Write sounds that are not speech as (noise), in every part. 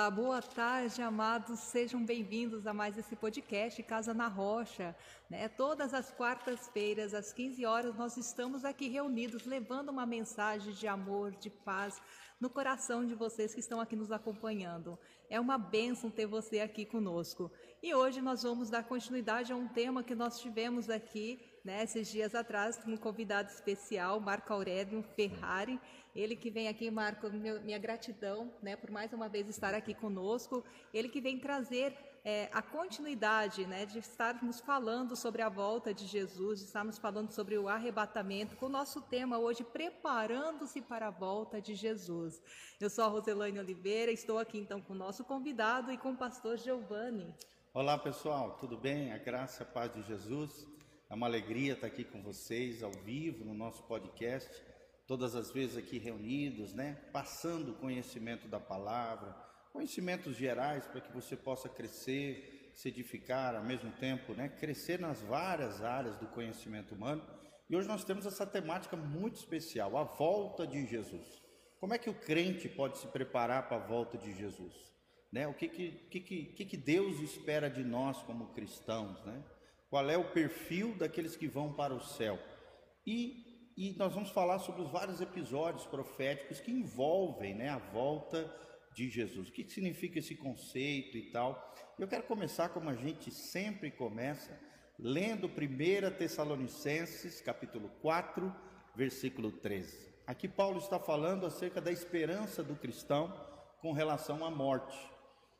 Olá, boa tarde, amados. Sejam bem-vindos a mais esse podcast Casa na Rocha. Né? Todas as quartas-feiras, às 15 horas, nós estamos aqui reunidos levando uma mensagem de amor, de paz no coração de vocês que estão aqui nos acompanhando. É uma bênção ter você aqui conosco. E hoje nós vamos dar continuidade a um tema que nós tivemos aqui né, esses dias atrás, com um convidado especial, Marco Aurélio Ferrari. Ele que vem aqui, Marco, minha gratidão né, por mais uma vez estar aqui conosco. Ele que vem trazer é, a continuidade né, de estarmos falando sobre a volta de Jesus, de estarmos falando sobre o arrebatamento, com o nosso tema hoje, preparando-se para a volta de Jesus. Eu sou a Roselane Oliveira, estou aqui então com o nosso convidado e com o pastor Giovanni. Olá pessoal, tudo bem? A graça a paz de Jesus. É uma alegria estar aqui com vocês ao vivo no nosso podcast, todas as vezes aqui reunidos, né? Passando o conhecimento da palavra, conhecimentos gerais para que você possa crescer, se edificar ao mesmo tempo, né? Crescer nas várias áreas do conhecimento humano. E hoje nós temos essa temática muito especial, a volta de Jesus. Como é que o crente pode se preparar para a volta de Jesus? Né? O que que, que, que, que Deus espera de nós como cristãos, né? qual é o perfil daqueles que vão para o céu. E, e nós vamos falar sobre os vários episódios proféticos que envolvem né, a volta de Jesus. O que significa esse conceito e tal? Eu quero começar como a gente sempre começa, lendo 1 Tessalonicenses, capítulo 4, versículo 13. Aqui Paulo está falando acerca da esperança do cristão com relação à morte.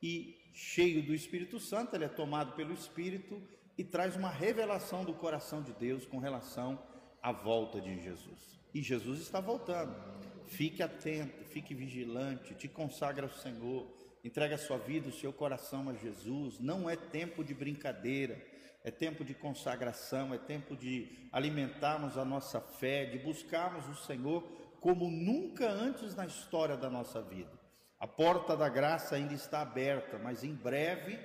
E cheio do Espírito Santo, ele é tomado pelo Espírito e traz uma revelação do coração de Deus com relação à volta de Jesus. E Jesus está voltando. Fique atento, fique vigilante, te consagra ao Senhor, entrega a sua vida, o seu coração a Jesus. Não é tempo de brincadeira, é tempo de consagração, é tempo de alimentarmos a nossa fé, de buscarmos o Senhor como nunca antes na história da nossa vida. A porta da graça ainda está aberta, mas em breve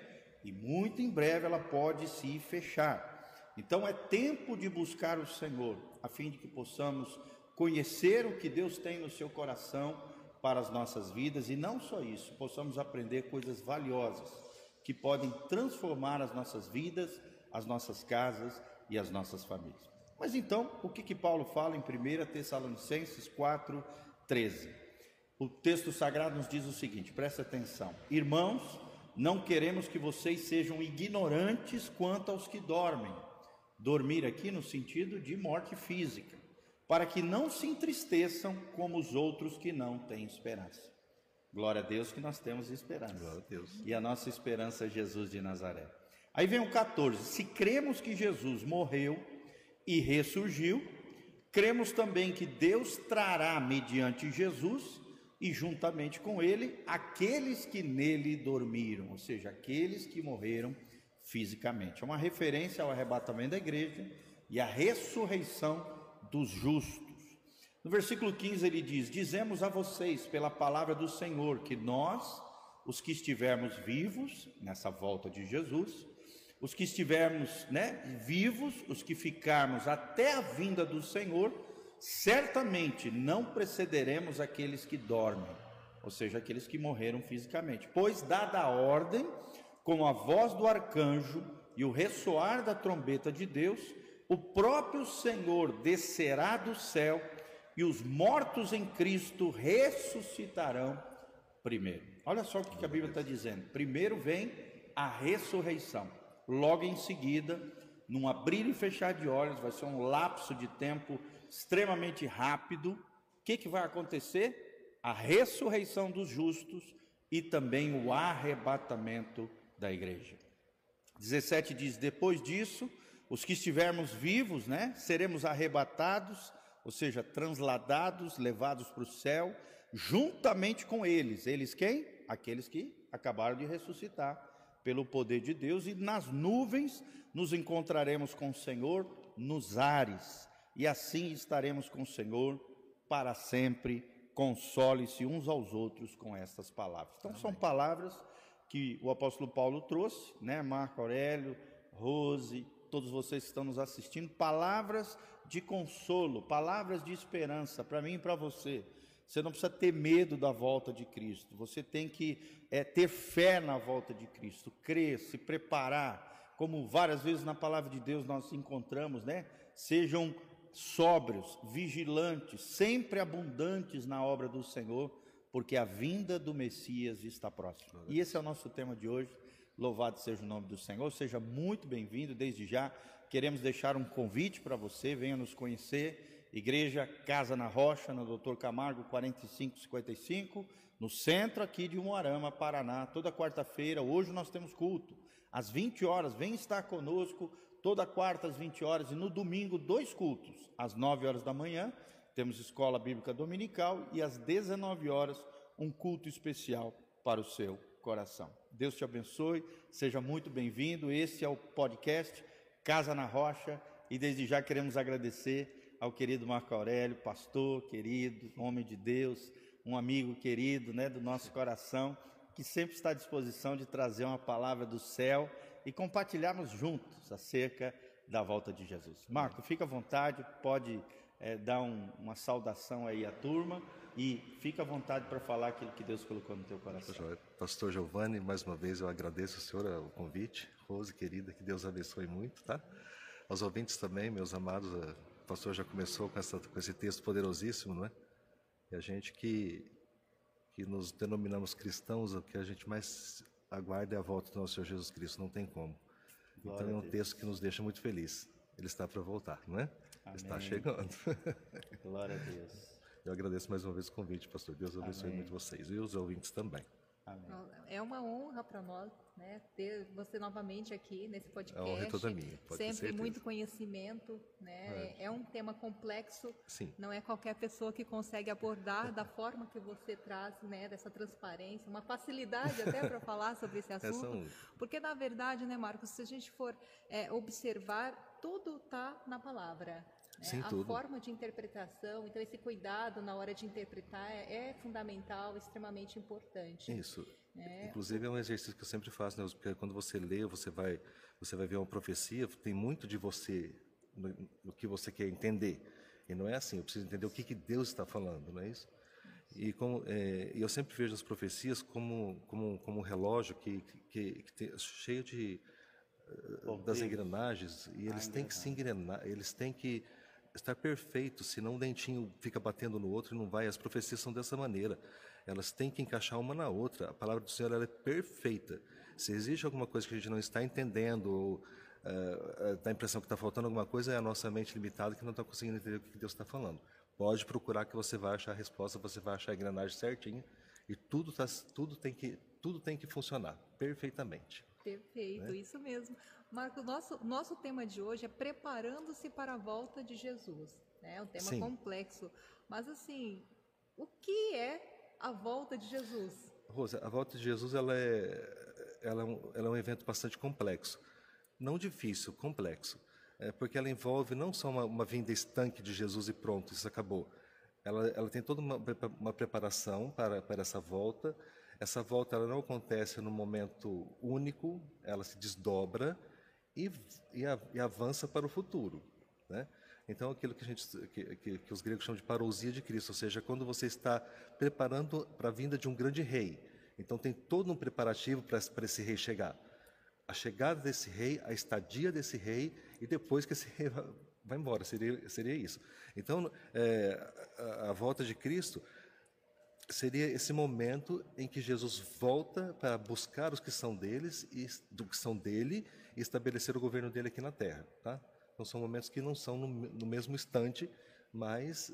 e muito em breve ela pode se fechar. Então é tempo de buscar o Senhor, a fim de que possamos conhecer o que Deus tem no seu coração para as nossas vidas e não só isso, possamos aprender coisas valiosas que podem transformar as nossas vidas, as nossas casas e as nossas famílias. Mas então, o que, que Paulo fala em 1 Tessalonicenses 4, 13? O texto sagrado nos diz o seguinte: presta atenção, irmãos não queremos que vocês sejam ignorantes quanto aos que dormem. Dormir aqui no sentido de morte física, para que não se entristeçam como os outros que não têm esperança. Glória a Deus que nós temos esperança. Glória a Deus. E a nossa esperança é Jesus de Nazaré. Aí vem o 14: se cremos que Jesus morreu e ressurgiu, cremos também que Deus trará mediante Jesus e juntamente com ele aqueles que nele dormiram, ou seja, aqueles que morreram fisicamente. É uma referência ao arrebatamento da igreja e à ressurreição dos justos. No versículo 15 ele diz: Dizemos a vocês pela palavra do Senhor que nós, os que estivermos vivos nessa volta de Jesus, os que estivermos né, vivos, os que ficarmos até a vinda do Senhor, certamente não precederemos aqueles que dormem, ou seja, aqueles que morreram fisicamente, pois, dada a ordem, com a voz do arcanjo e o ressoar da trombeta de Deus, o próprio Senhor descerá do céu e os mortos em Cristo ressuscitarão primeiro. Olha só o que a Bíblia está dizendo: primeiro vem a ressurreição, logo em seguida, num abrir e fechar de olhos, vai ser um lapso de tempo extremamente rápido, o que, que vai acontecer? A ressurreição dos justos e também o arrebatamento da igreja. 17 diz: Depois disso, os que estivermos vivos, né, seremos arrebatados, ou seja, transladados, levados para o céu, juntamente com eles. Eles quem? Aqueles que acabaram de ressuscitar pelo poder de Deus, e nas nuvens nos encontraremos com o Senhor nos ares e assim estaremos com o Senhor para sempre. Console-se uns aos outros com estas palavras. Então, Amém. são palavras que o apóstolo Paulo trouxe, né? Marco Aurélio, Rose, todos vocês que estão nos assistindo, palavras de consolo, palavras de esperança para mim e para você. Você não precisa ter medo da volta de Cristo. Você tem que é, ter fé na volta de Cristo, crer, se preparar, como várias vezes na palavra de Deus nós encontramos, né? Sejam sóbrios, vigilantes, sempre abundantes na obra do Senhor, porque a vinda do Messias está próxima. E esse é o nosso tema de hoje. Louvado seja o nome do Senhor. Seja muito bem-vindo. Desde já queremos deixar um convite para você, venha nos conhecer. Igreja Casa na Rocha, no Doutor Camargo 4555, no centro aqui de Umuarama, Paraná, toda quarta-feira. Hoje nós temos culto às 20 horas. Vem estar conosco toda quarta às 20 horas e no domingo dois cultos, às 9 horas da manhã, temos escola bíblica dominical e às 19 horas um culto especial para o seu coração. Deus te abençoe, seja muito bem-vindo. Esse é o podcast Casa na Rocha e desde já queremos agradecer ao querido Marco Aurélio, pastor querido, homem de Deus, um amigo querido, né, do nosso coração, que sempre está à disposição de trazer uma palavra do céu e compartilharmos juntos acerca da volta de Jesus. Marco, fica à vontade, pode é, dar um, uma saudação aí à turma e fica à vontade para falar aquilo que Deus colocou no teu coração. Pastor Giovanni, mais uma vez eu agradeço o senhor o convite. Rose, querida, que Deus abençoe muito, tá? Aos ouvintes também, meus amados, o pastor já começou com, essa, com esse texto poderosíssimo, não é? E a gente que, que nos denominamos cristãos, o que a gente mais aguarda é a volta do nosso Senhor Jesus Cristo, não tem como. Glória então é um texto que nos deixa muito feliz. Ele está para voltar, não é? Amém. Está chegando. (laughs) Glória a Deus. Eu agradeço mais uma vez o convite, pastor. Deus abençoe Amém. muito vocês e os ouvintes também. Amém. É uma honra para nós né, ter você novamente aqui nesse podcast. A honra é toda minha. Sempre muito conhecimento. Né? É. é. um tema complexo. Sim. Não é qualquer pessoa que consegue abordar da (laughs) forma que você traz, né, dessa transparência, uma facilidade até para falar sobre esse (laughs) assunto. Porque, na verdade, né, Marcos, se a gente for é, observar, tudo está na palavra. Né? Sim, a tudo. forma de interpretação, então esse cuidado na hora de interpretar é, é fundamental, extremamente importante. Isso. É. Inclusive é um exercício que eu sempre faço, né? porque quando você lê, você vai, você vai ver uma profecia, tem muito de você no, no que você quer entender. E não é assim, eu preciso entender o que, que Deus está falando, não é isso? E como, é, eu sempre vejo as profecias como, como, como um relógio que, que, que tem, cheio de, uh, das engrenagens, e eles têm que se engrenar, eles têm que estar perfeito, senão um dentinho fica batendo no outro e não vai. As profecias são dessa maneira. Elas têm que encaixar uma na outra. A palavra do Senhor é perfeita. Se existe alguma coisa que a gente não está entendendo ou uh, dá a impressão que está faltando alguma coisa, é a nossa mente limitada que não está conseguindo entender o que Deus está falando. Pode procurar que você vai achar a resposta, você vai achar a engrenagem certinha e tudo, tá, tudo, tem, que, tudo tem que funcionar perfeitamente. Perfeito, né? isso mesmo. Marco, nosso, nosso tema de hoje é preparando-se para a volta de Jesus. Né? É um tema Sim. complexo. Mas, assim, o que é a volta de Jesus? Rosa, a volta de Jesus ela é, ela é, um, ela é um evento bastante complexo. Não difícil, complexo. É porque ela envolve não só uma, uma vinda estanque de Jesus e pronto, isso acabou. Ela, ela tem toda uma, uma preparação para, para essa volta essa volta ela não acontece no momento único, ela se desdobra e, e, e avança para o futuro. Né? Então, aquilo que, a gente, que, que, que, os gregos chamam de parousia de Cristo, ou seja, quando você está preparando para a vinda de um grande rei. Então, tem todo um preparativo para, para esse rei chegar. A chegada desse rei, a estadia desse rei, e depois que esse rei vai embora, seria, seria isso. Então, é, a, a volta de Cristo seria esse momento em que Jesus volta para buscar os que são deles e do que são dele e estabelecer o governo dele aqui na Terra, tá? Então são momentos que não são no, no mesmo instante, mas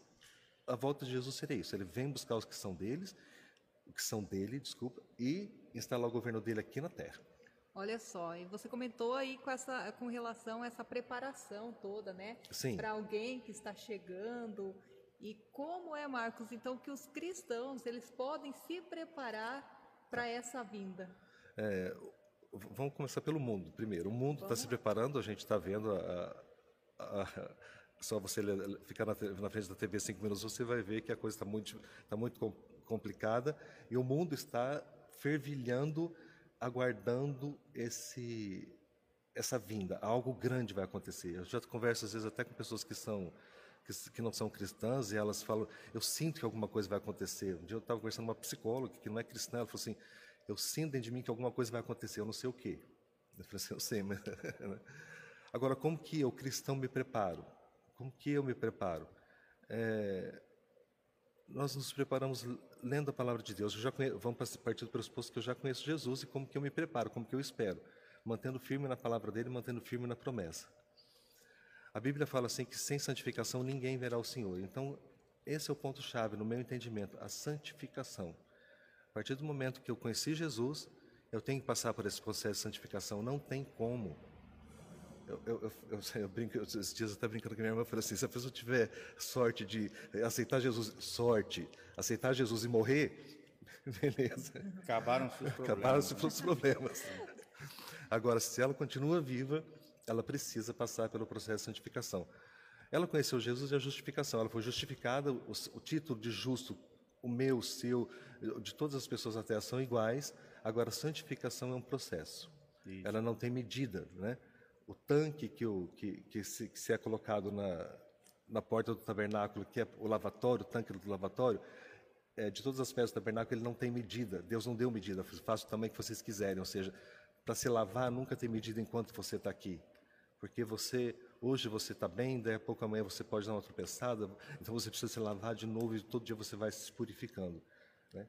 a volta de Jesus seria isso. Ele vem buscar os que são deles, o que são dele, desculpa, e instalar o governo dele aqui na Terra. Olha só, e você comentou aí com, essa, com relação a essa preparação toda, né? Sim. Para alguém que está chegando e como é, Marcos, então que os cristãos eles podem se preparar para essa vinda? É, vamos começar pelo mundo primeiro. O mundo está se preparando, a gente está vendo a, a, a, só você ficar na, na, frente da TV cinco minutos, você vai ver que a coisa está muito, tá muito complicada e o mundo está fervilhando, aguardando esse essa vinda. Algo grande vai acontecer. Eu já converso às vezes até com pessoas que são que, que, não são cristãs e elas falam, eu sinto que alguma coisa vai acontecer. Um dia eu estava conversando com uma psicóloga que não é cristã, ela falou assim, eu sinto dentro de mim que alguma coisa vai acontecer, eu não sei o quê. Eu falei assim, eu sei, mas... (laughs) Né? Agora, como que eu, cristão, me preparo? Como que eu me preparo? É, nós nos preparamos lendo a palavra de Deus. Eu já vamos partir do pressuposto que eu já conheço Jesus e como que eu me preparo, como que eu espero, mantendo firme na palavra dele, mantendo firme na promessa. A Bíblia fala assim que sem santificação ninguém verá o Senhor. Então, esse é o ponto chave no meu entendimento, a santificação. A partir do momento que eu conheci Jesus, eu tenho que passar por esse processo de santificação. Não tem como. Eu, eu, eu, eu (laughs) brinco, esses dias eu até brincando com a minha irmã, eu falei assim, se a pessoa tiver sorte de aceitar Jesus, sorte, aceitar Jesus e morrer, (laughs) beleza. Acabaram-se os problemas. Acabaram-se os problemas. Agora, se ela continua viva, ela precisa passar pelo processo de santificação. Ela conheceu Jesus e a justificação. Ela foi justificada, o, o título de justo, o meu, o seu, de todas as pessoas até são iguais. Agora, a santificação é um processo. Isso. Ela não tem medida, né? o tanque que, o, que, que, se, que se é colocado na, na porta do tabernáculo, que é o lavatório, o tanque do lavatório, é, de todas as peças do tabernáculo, ele não tem medida. Deus não deu medida. Faça o tamanho que vocês quiserem. Ou seja, para se lavar nunca tem medida enquanto você está aqui. Porque você, hoje você está bem, daí a pouco amanhã você pode dar uma tropeçada, então você precisa se lavar de novo e todo dia você vai se purificando. Né?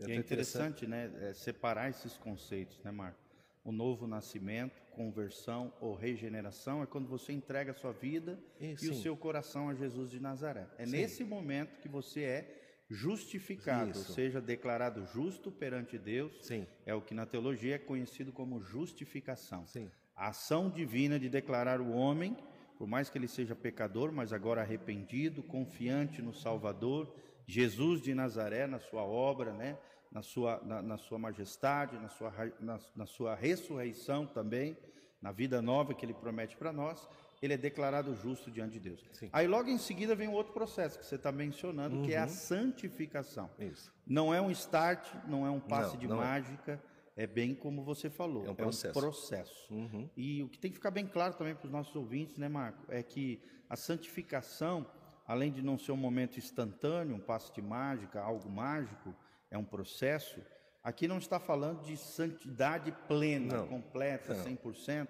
É, é interessante, interessante né, é, separar esses conceitos, né, Marco? o novo nascimento, conversão ou regeneração é quando você entrega a sua vida e, e o seu coração a Jesus de Nazaré. É sim. nesse momento que você é justificado, Isso. ou seja, declarado justo perante Deus. Sim. É o que na teologia é conhecido como justificação. Sim. A ação divina de declarar o homem, por mais que ele seja pecador, mas agora arrependido, confiante no Salvador, Jesus de Nazaré, na sua obra, né? na sua, na, na sua majestade, na sua, na, na sua ressurreição também, na vida nova que ele promete para nós, ele é declarado justo diante de Deus. Sim. Aí logo em seguida vem um outro processo que você está mencionando, uhum. que é a uhum. santificação. Isso. Não é um start, não é um passe não, de não é. mágica, é. bem como você falou. É um processo. É um processo. Uhum. E o que tem que ficar bem claro também para os nossos ouvintes, né, Marco, é que a santificação, além de não ser um momento instantâneo, um passe de mágica, algo mágico, é um processo. Aqui não está falando de santidade plena, não. completa, não. 100%,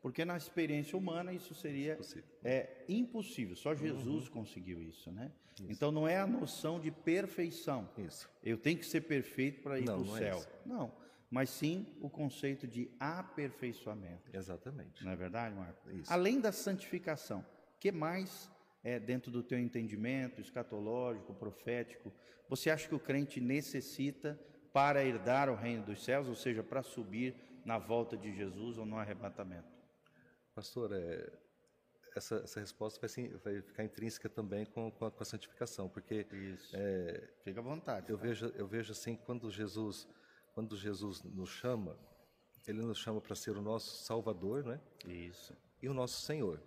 porque na experiência humana isso seria impossível. É, impossível. Só Jesus uhum. conseguiu isso, né? Isso. Então não é a noção de perfeição. Isso. Eu tenho que ser perfeito para ir para o é céu. É não, mas sim o conceito de aperfeiçoamento. Exatamente. Não é verdade, Marco? Isso. Além da santificação, que mais é, dentro do teu entendimento escatológico, profético, você acha que o crente necessita para herdar o reino dos céus, ou seja, para subir na volta de Jesus ou no arrebatamento? Pastor, é, essa, essa, resposta vai, vai, ficar intrínseca também com, com, a, com a, santificação, porque Isso. É, fica à vontade. Eu tá? vejo, eu vejo assim quando Jesus, quando Jesus nos chama, ele nos chama para ser o nosso Salvador, né? Isso. E o nosso Senhor.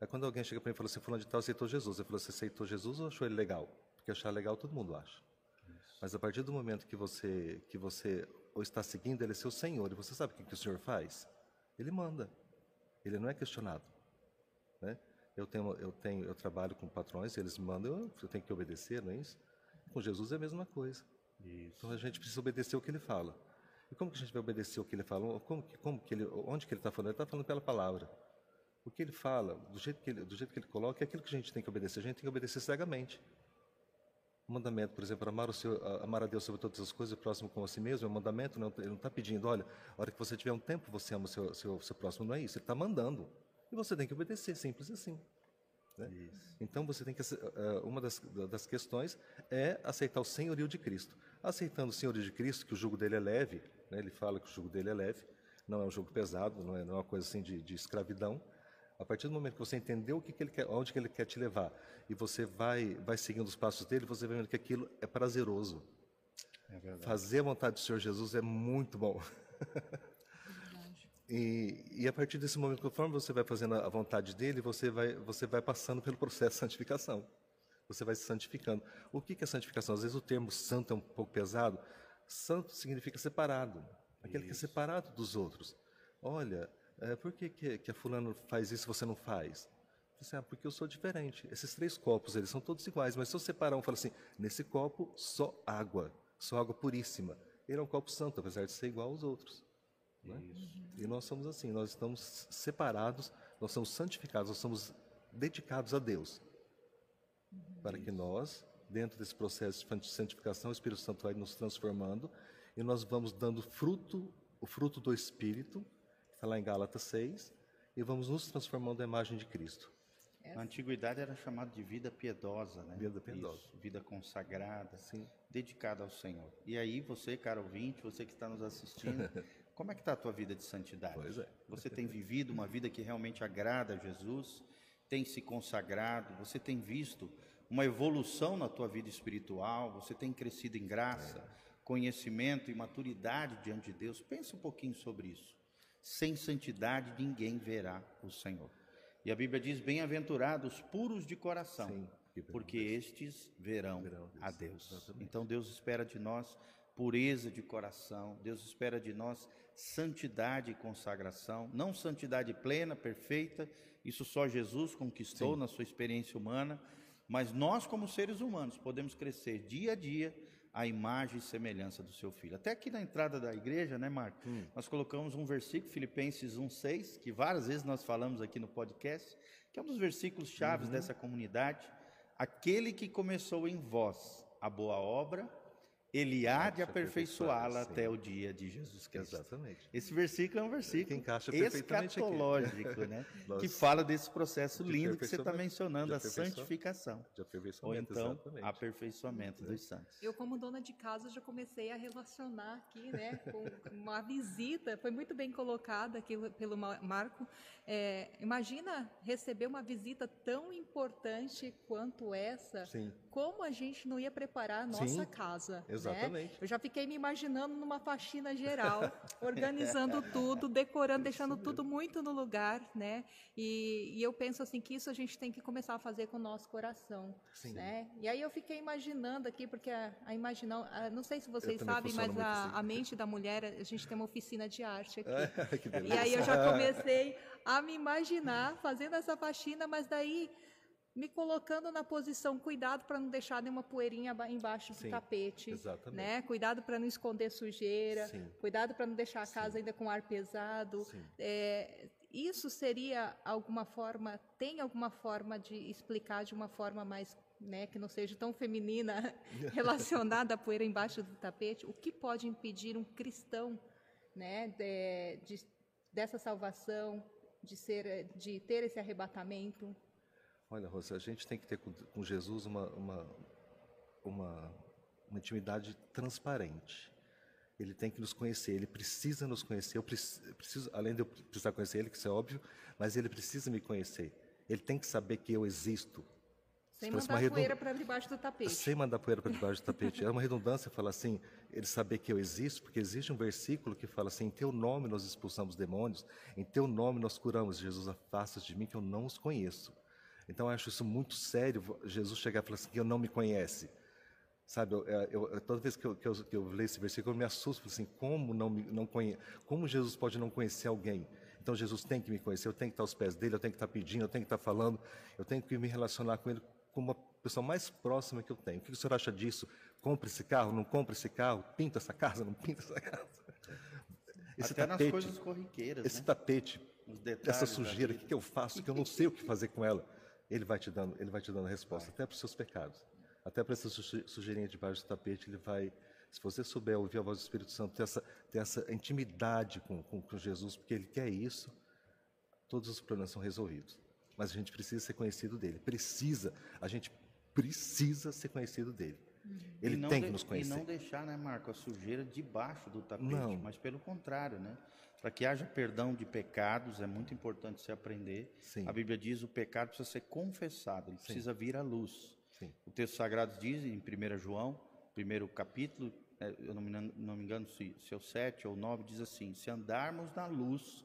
É quando alguém chega para mim e fala assim, fulano de tal aceitou Jesus. Eu falo, você aceitou Jesus ou achou ele legal? Porque achar legal todo mundo acha. Isso. Mas a partir do momento que você que você ou está seguindo, ele é seu Senhor. E você sabe o que, que o Senhor faz? Ele manda. Ele não é questionado. Né? Eu tenho, eu tenho, eu trabalho com patrões, eles me mandam, eu tenho que obedecer, não é isso? Com Jesus é a mesma coisa. Isso. Então a gente precisa obedecer o que ele fala. E como que a gente vai obedecer o que ele fala? Como, como que ele, onde que ele está falando? Ele está falando pela palavra. O que ele fala, do jeito que ele, do jeito que ele coloca, é aquilo que a gente tem que obedecer. A gente tem que obedecer cegamente. O mandamento, por exemplo, amar, seu, amar a Deus sobre todas as coisas e o próximo como a si mesmo, é um mandamento, não, ele não está pedindo, olha, a hora que você tiver um tempo, você ama o seu, seu, seu próximo, não é isso. Ele está mandando. E você tem que obedecer, simples assim. Né? Então você tem que eh, uma das, das questões é aceitar o senhorio de Cristo. Aceitando o senhorio de Cristo, que o jugo dele é leve, né? ele fala que o jugo dele é leve, não é um jugo pesado, não é, não é uma coisa assim de, de escravidão. A partir do momento que você entendeu o que, que ele quer, onde que ele quer te levar, e você vai, vai seguindo os passos dele, você vai vendo que aquilo é prazeroso. É Fazer a vontade do Senhor Jesus é muito bom. (laughs) e, e, a partir desse momento, conforme você vai fazendo a vontade dele, você vai, você vai passando pelo processo de santificação. Você vai se santificando. O que, é santificação? Às vezes o termo santo é um pouco pesado. Santo significa separado. Aquele Isso. que é separado dos outros. Olha, é, por que, que, que a fulano faz isso e você não faz? Assim, ah, porque eu sou diferente. Esses três copos, eles são todos iguais, mas se eu separar um, falo assim, nesse copo só água, só água puríssima. Ele é um copo santo, apesar de ser igual aos outros. Né? E nós somos assim, nós estamos separados, nós somos santificados, nós somos dedicados a Deus. Para que nós, dentro desse processo de santificação, o Espírito Santo vai nos transformando e nós vamos dando fruto, o fruto do Espírito, que está lá em Gálatas 6, e vamos nos transformando à imagem de Cristo. Na antiguidade era chamado de vida piedosa, né? Vida piedosa. Isso, vida consagrada, Sim. dedicada ao Senhor. E aí você, cara ouvinte, você que está nos assistindo, (laughs) como é que está a tua vida de santidade? Pois é. Você tem vivido uma vida que realmente agrada a Jesus? Tem se consagrado? Você tem visto uma evolução na tua vida espiritual? Você tem crescido em graça, conhecimento e maturidade diante de Deus? Pensa um pouquinho sobre isso. Sem santidade ninguém verá o Senhor. E a Bíblia diz: Bem-aventurados puros de coração, Sim, porque estes verão, Verão a Deus. Deus. Exatamente. Então Deus espera de nós pureza de coração, Deus espera de nós santidade e consagração, não santidade plena, perfeita, isso só Jesus conquistou Sim. na sua experiência humana, mas nós, como seres humanos, podemos crescer dia a dia à imagem e semelhança do seu filho. Até aqui na entrada da igreja, né, Marco? Nós colocamos um versículo, Filipenses 1,6, que várias vezes nós falamos aqui no podcast, que é um dos versículos chaves dessa comunidade. Aquele que começou em vós a boa obra, ele há de aperfeiçoá-la, até o dia de Jesus Cristo. Exatamente. Esse versículo é um versículo Que encaixa perfeitamente aqui. escatológico, né? (laughs) Nós- que fala desse processo De lindo que você está mencionando, a santificação. De Ou aperfeiçoamento, então, exatamente. aperfeiçoamento dos santos. Eu, como dona de casa, já comecei a relacionar aqui, né, com uma visita. Foi muito bem colocada aqui pelo Ma- Marco. É, imagina receber uma visita tão importante quanto essa. Sim. Como a gente não ia preparar a nossa Sim, casa? né? exatamente. Eu já fiquei me imaginando numa faxina geral, (laughs) organizando tudo, decorando, deixando tudo muito no lugar, né? E, e eu penso assim que isso a gente tem que começar a fazer com o nosso coração, Sim. né? E aí eu fiquei imaginando aqui, porque a, a imaginar, a- não sei se vocês sabem, mas a, assim. a mente da mulher, a gente tem uma oficina de arte aqui. (laughs) que E aí eu já comecei a me imaginar fazendo essa faxina, mas daí me colocando na posição, cuidado para não deixar nenhuma poeirinha embaixo do Sim, tapete, exatamente. né? Cuidado para não esconder sujeira, Sim. cuidado para não deixar a casa ainda com ar pesado. Sim. É, isso seria alguma forma, tem alguma forma de explicar de uma forma mais, né, que não seja tão feminina, (laughs) relacionada à poeira embaixo do tapete? O que pode impedir um cristão, né, de, de- dessa salvação, de ser, de ter esse arrebatamento? Olha, Rosa, a gente tem que ter com, com Jesus uma, uma, uma, uma intimidade transparente. Ele tem que nos conhecer, ele precisa nos conhecer. Eu preci- preciso, além de eu precisar conhecer ele, que isso é óbvio, mas ele precisa me conhecer. Ele tem que saber que eu existo. Sem uma mandar redund- poeira para debaixo do tapete. Sem mandar poeira para debaixo do tapete. É uma redundância falar assim, ele saber que eu existo, porque existe um versículo que fala assim: em teu nome nós expulsamos demônios, em teu nome nós curamos. Jesus, afasta de mim que eu não os conheço. Então eu acho isso muito sério, Jesus chegar e falar assim: que eu não me conhece. Sabe, eu, eu- eu- toda vez que eu, que, que eu leio esse versículo, eu me assusto, falo assim, como não me, não conhe, como Jesus pode não conhecer alguém? Então Jesus tem que me conhecer, eu tenho que estar aos pés dele, eu tenho que estar pedindo, eu tenho que estar falando, eu tenho que me relacionar com ele como uma pessoa mais próxima que eu tenho. O que o senhor acha disso? Compre esse carro, não compre esse carro? Pinta essa casa, não pinta essa casa? (laughs) Esse Até nas tapete, coisas corriqueiras, esse né? tapete, essa sujeira, o que, que eu faço? Que eu não sei o que fazer com ela. Ele vai te dando, ele vai te dando a resposta, até para os seus pecados, até para essa suje- sujeirinha debaixo do tapete, ele vai. Se você souber ouvir a voz do Espírito Santo, ter essa, ter essa intimidade com, com, com Jesus, porque ele quer isso, todos os problemas são resolvidos. Mas a gente precisa ser conhecido dele. Precisa, a gente precisa ser conhecido dele. Ele E não tem de- que nos E conhecer. não deixar, né, Marco, a sujeira debaixo do tapete, Não. mas pelo contrário, né? Para que haja perdão de pecados, é muito importante se aprender. Sim. A Bíblia diz o pecado precisa ser confessado, ele precisa vir à luz. Sim. O texto sagrado diz em 1 João, primeiro capítulo, eh, eu não me, engano- não me engano se, se é o 7 ou 9, diz assim: Se andarmos na luz,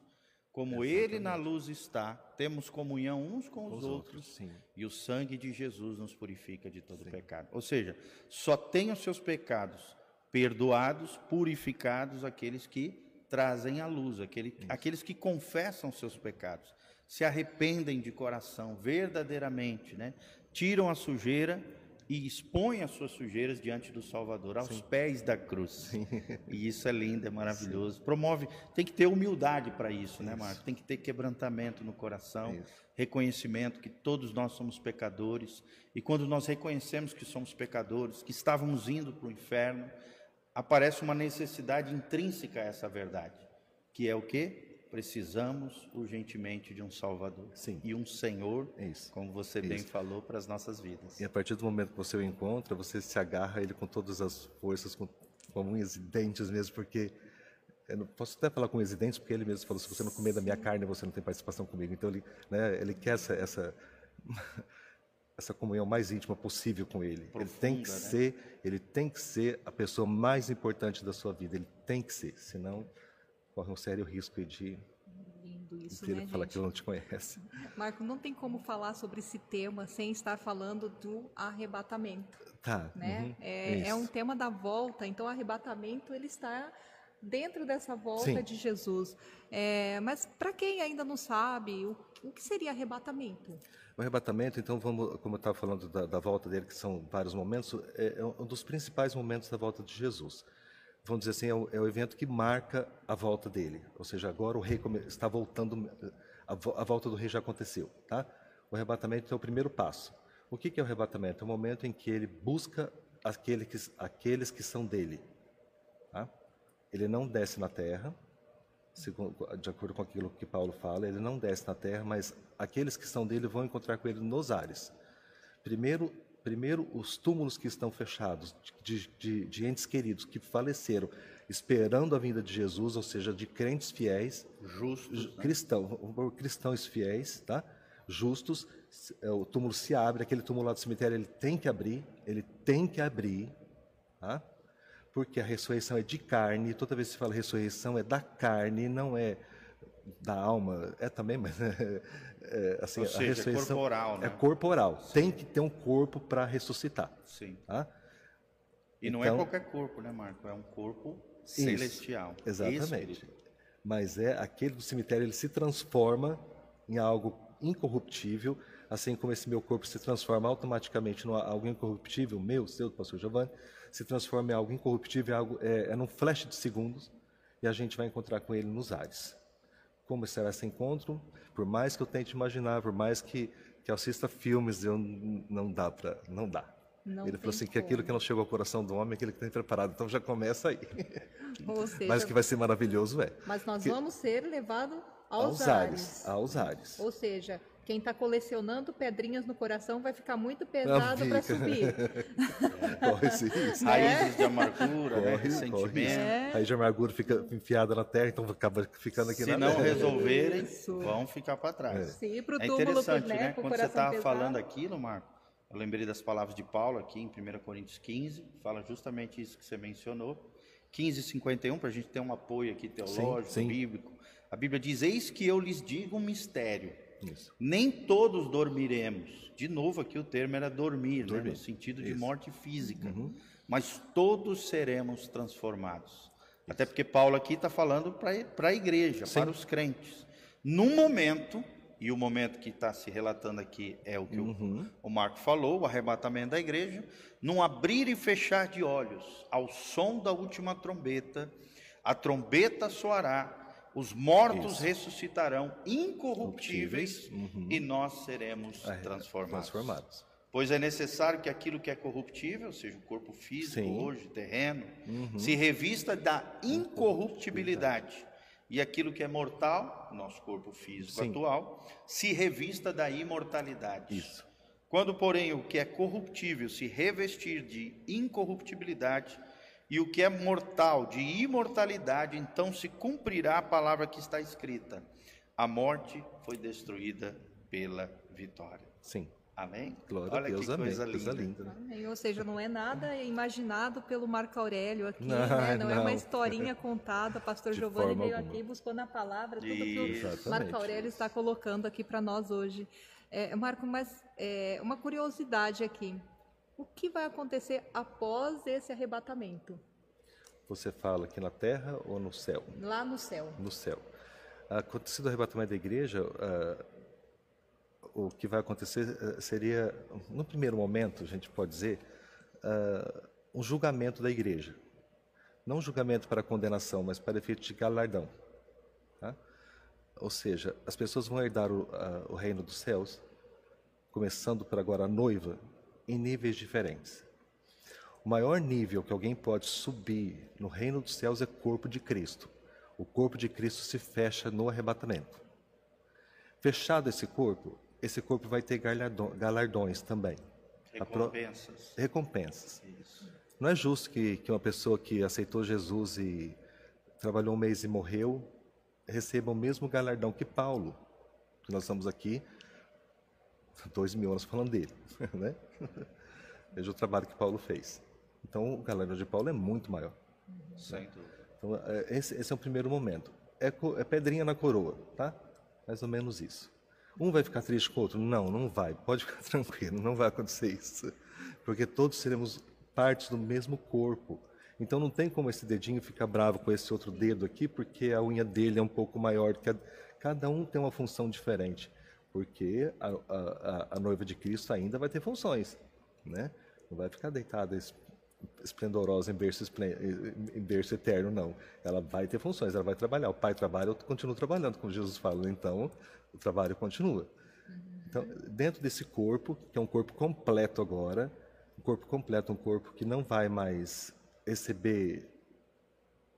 como Ele na luz está, temos comunhão uns com os, Os outros, outros, sim. e o sangue de Jesus nos purifica de todo pecado. Ou seja, só tem os seus pecados perdoados, purificados aqueles que trazem a luz, aquele, aqueles que confessam seus pecados. se arrependem de coração, verdadeiramente, né? Tiram a sujeira e expõem as suas sujeiras diante do Salvador, aos Sim. pés da cruz. Sim. E isso é lindo, é maravilhoso. Sim. Promove, tem que ter humildade para isso, né, Marco? Tem que ter quebrantamento no coração, isso. reconhecimento que todos nós somos pecadores. E quando nós reconhecemos que somos pecadores, que estávamos indo para o inferno, aparece uma necessidade intrínseca a essa verdade, que é o quê? Precisamos urgentemente de um Salvador Sim. e um Senhor, Isso. como você Isso. bem falou, para as nossas vidas. E a partir do momento que você o encontra, você se agarra a ele com todas as forças, com, com unhas e dentes mesmo, porque eu não posso até falar com unhas e dentes, porque ele mesmo falou: se você não comer da minha carne, você não tem participação comigo. Então ele, né, ele quer essa, essa (laughs) essa comunhão mais íntima possível com ele. Profunda, ele tem que né? ser, ele tem que ser a pessoa mais importante da sua vida. Ele tem que ser, senão corre um sério risco de Lindo isso, né, falar que ele não te conhece. (laughs) Marco, não tem como falar sobre esse tema sem estar falando do arrebatamento. Tá. Né? Uhum, é, é, um tema da volta, então o arrebatamento ele está dentro dessa volta Sim. de Jesus. É, mas para quem ainda não sabe, o, o, que seria arrebatamento? O arrebatamento, então, vamos, como eu estava falando da, da, volta dele, que são vários momentos, é, é um dos principais momentos da volta de Jesus vamos dizer assim, é o, é o, evento que marca a volta dele. Ou seja, agora o rei está voltando, a, a, volta do rei já aconteceu, tá? O arrebatamento é o primeiro passo. O que, que é o arrebatamento? É o momento em que ele busca aquele que, aqueles que são dele. Tá? Ele não desce na terra, segundo, de acordo com aquilo que Paulo fala, ele não desce na terra, mas aqueles que são dele vão encontrar com ele nos ares. Primeiro, primeiro os túmulos que estão fechados, de, de, de, entes queridos que faleceram, esperando a vinda de Jesus, ou seja, de crentes fiéis, justos, né? cristãos, cristãos fiéis, tá? justos, é, o túmulo se abre, aquele túmulo lá do cemitério ele tem que abrir, ele tem que abrir, tá? porque a ressurreição é de carne, toda vez que se fala ressurreição é da carne, não é da alma, é também, mas é, (laughs) assim, Ou seja, a ressurreição é corporal, né? é corporal. Sim. Tem que ter um corpo para ressuscitar. Sim. Tá? E então, não é então qualquer corpo, né, Marco? É um corpo isso, celestial. Exatamente. Espírito. Mas é aquele do cemitério, ele se transforma em algo incorruptível, assim como esse meu corpo se transforma automaticamente em algo incorruptível, meu, seu, do pastor Giovanni, se transforma em algo incorruptível, algo, é, é num flash de segundos, e a gente vai encontrar com ele nos ares como será esse encontro, por mais que eu tente imaginar, por mais que, que eu assista filmes, eu não dá para, não dá. Não Ele falou assim como. que aquilo que não chegou ao coração do homem é aquilo que tem preparado, então já começa aí. (laughs) Seja, mas que vai ser maravilhoso é. Mas nós que, vamos ser levados aos, aos ares. Aos ares. Ou seja, quem está colecionando pedrinhas no coração vai ficar muito pesado para subir. corre sim, sim. Raízes de amargura, né? corre, né? ressentimento. É. Raiz de amargura fica enfiada na terra, então acaba ficando aqui Se na não resolverem, vão ficar para trás. É. Sim, pro é túmulo, interessante, né? né? Quando você estava falando aquilo, Marco, eu lembrei das palavras de Paulo aqui em 1 Coríntios 15, fala justamente isso que você mencionou. 15, 51, para a gente ter um apoio aqui teológico, sim, sim. bíblico. A Bíblia diz: Eis que eu lhes digo um mistério isso. Nem todos dormiremos. De novo, aqui o termo era dormir, dormir. Né? no sentido de Isso. morte física. Uhum. Mas todos seremos transformados. Isso. Até porque Paulo aqui está falando para a igreja, Sim. para os crentes. Num momento, e o momento que está se relatando aqui é o que uhum. o, o Marco falou, o arrebatamento da igreja, num abrir e fechar de olhos, ao som da última trombeta, a trombeta soará os mortos Isso. ressuscitarão incorruptíveis uhum. e nós seremos é, transformados. transformados. Pois é necessário que aquilo que é corruptível, ou seja, o corpo físico Sim. hoje, terreno, uhum. se revista da incorruptibilidade. E aquilo que é mortal, nosso corpo físico Sim. atual, se revista da imortalidade. Isso. Quando, porém, o que é corruptível se revestir de incorruptibilidade, e o que é mortal, de imortalidade, então se cumprirá a palavra que está escrita: a morte foi destruída pela vitória. Sim. Amém? Glória Olha a Deus, que amém. coisa linda. Coisa linda né? amém. Ou seja, não é nada imaginado pelo Marco Aurélio aqui, não, né? não, não, é uma historinha (laughs) contada. O pastor Giovanni veio alguma. aqui buscando a palavra, tudo Isso. que o Marco Aurélio está colocando aqui para nós hoje. É, Marco, mas é, uma curiosidade aqui. O que vai acontecer após esse arrebatamento? Você fala aqui na terra ou no céu? Lá no céu. No céu. Acontecido o arrebatamento da igreja, uh, o que vai acontecer eh, seria, no primeiro momento, a gente pode dizer, uh, um julgamento da igreja. Não um julgamento para condenação, mas para efeito de galardão. Tá? Ou seja, as pessoas vão herdar o, o reino dos céus, começando por agora a noiva, em níveis diferentes. O maior nível que alguém pode subir no reino dos céus é o corpo de Cristo. O corpo de Cristo se fecha no arrebatamento. Fechado esse corpo, esse corpo vai ter galardões também. Recompensas. Pro... Recompensas. Isso. Não é justo que, que uma pessoa que aceitou Jesus e trabalhou um mês e morreu receba o mesmo galardão que Paulo, que nós estamos aqui dois mil anos falando dele, (laughs) né? Veja o trabalho que Paulo fez. Então, o galardão de Paulo é muito maior. Sem Então, é, esse, esse, é o primeiro momento. É, é, pedrinha na coroa, tá? Mais ou menos isso. Um vai ficar triste com o outro? Não, não vai. Pode ficar (laughs) tranquilo, não vai acontecer isso. Porque todos seremos partes do mesmo corpo. Então, não tem como esse dedinho ficar bravo com esse outro dedo aqui, porque a unha dele é um pouco maior. Que a... Cada um tem uma função diferente. Porque a, a, a noiva de Cristo ainda vai ter funções, né? Não vai ficar deitada esplendorosa em berço, em berço eterno, não. Ela vai ter funções, ela vai trabalhar. O pai trabalha, eu continuo trabalhando, como Jesus fala. Então, o trabalho continua. Então, dentro desse corpo, que é um corpo completo agora, um corpo completo, um corpo que não vai mais receber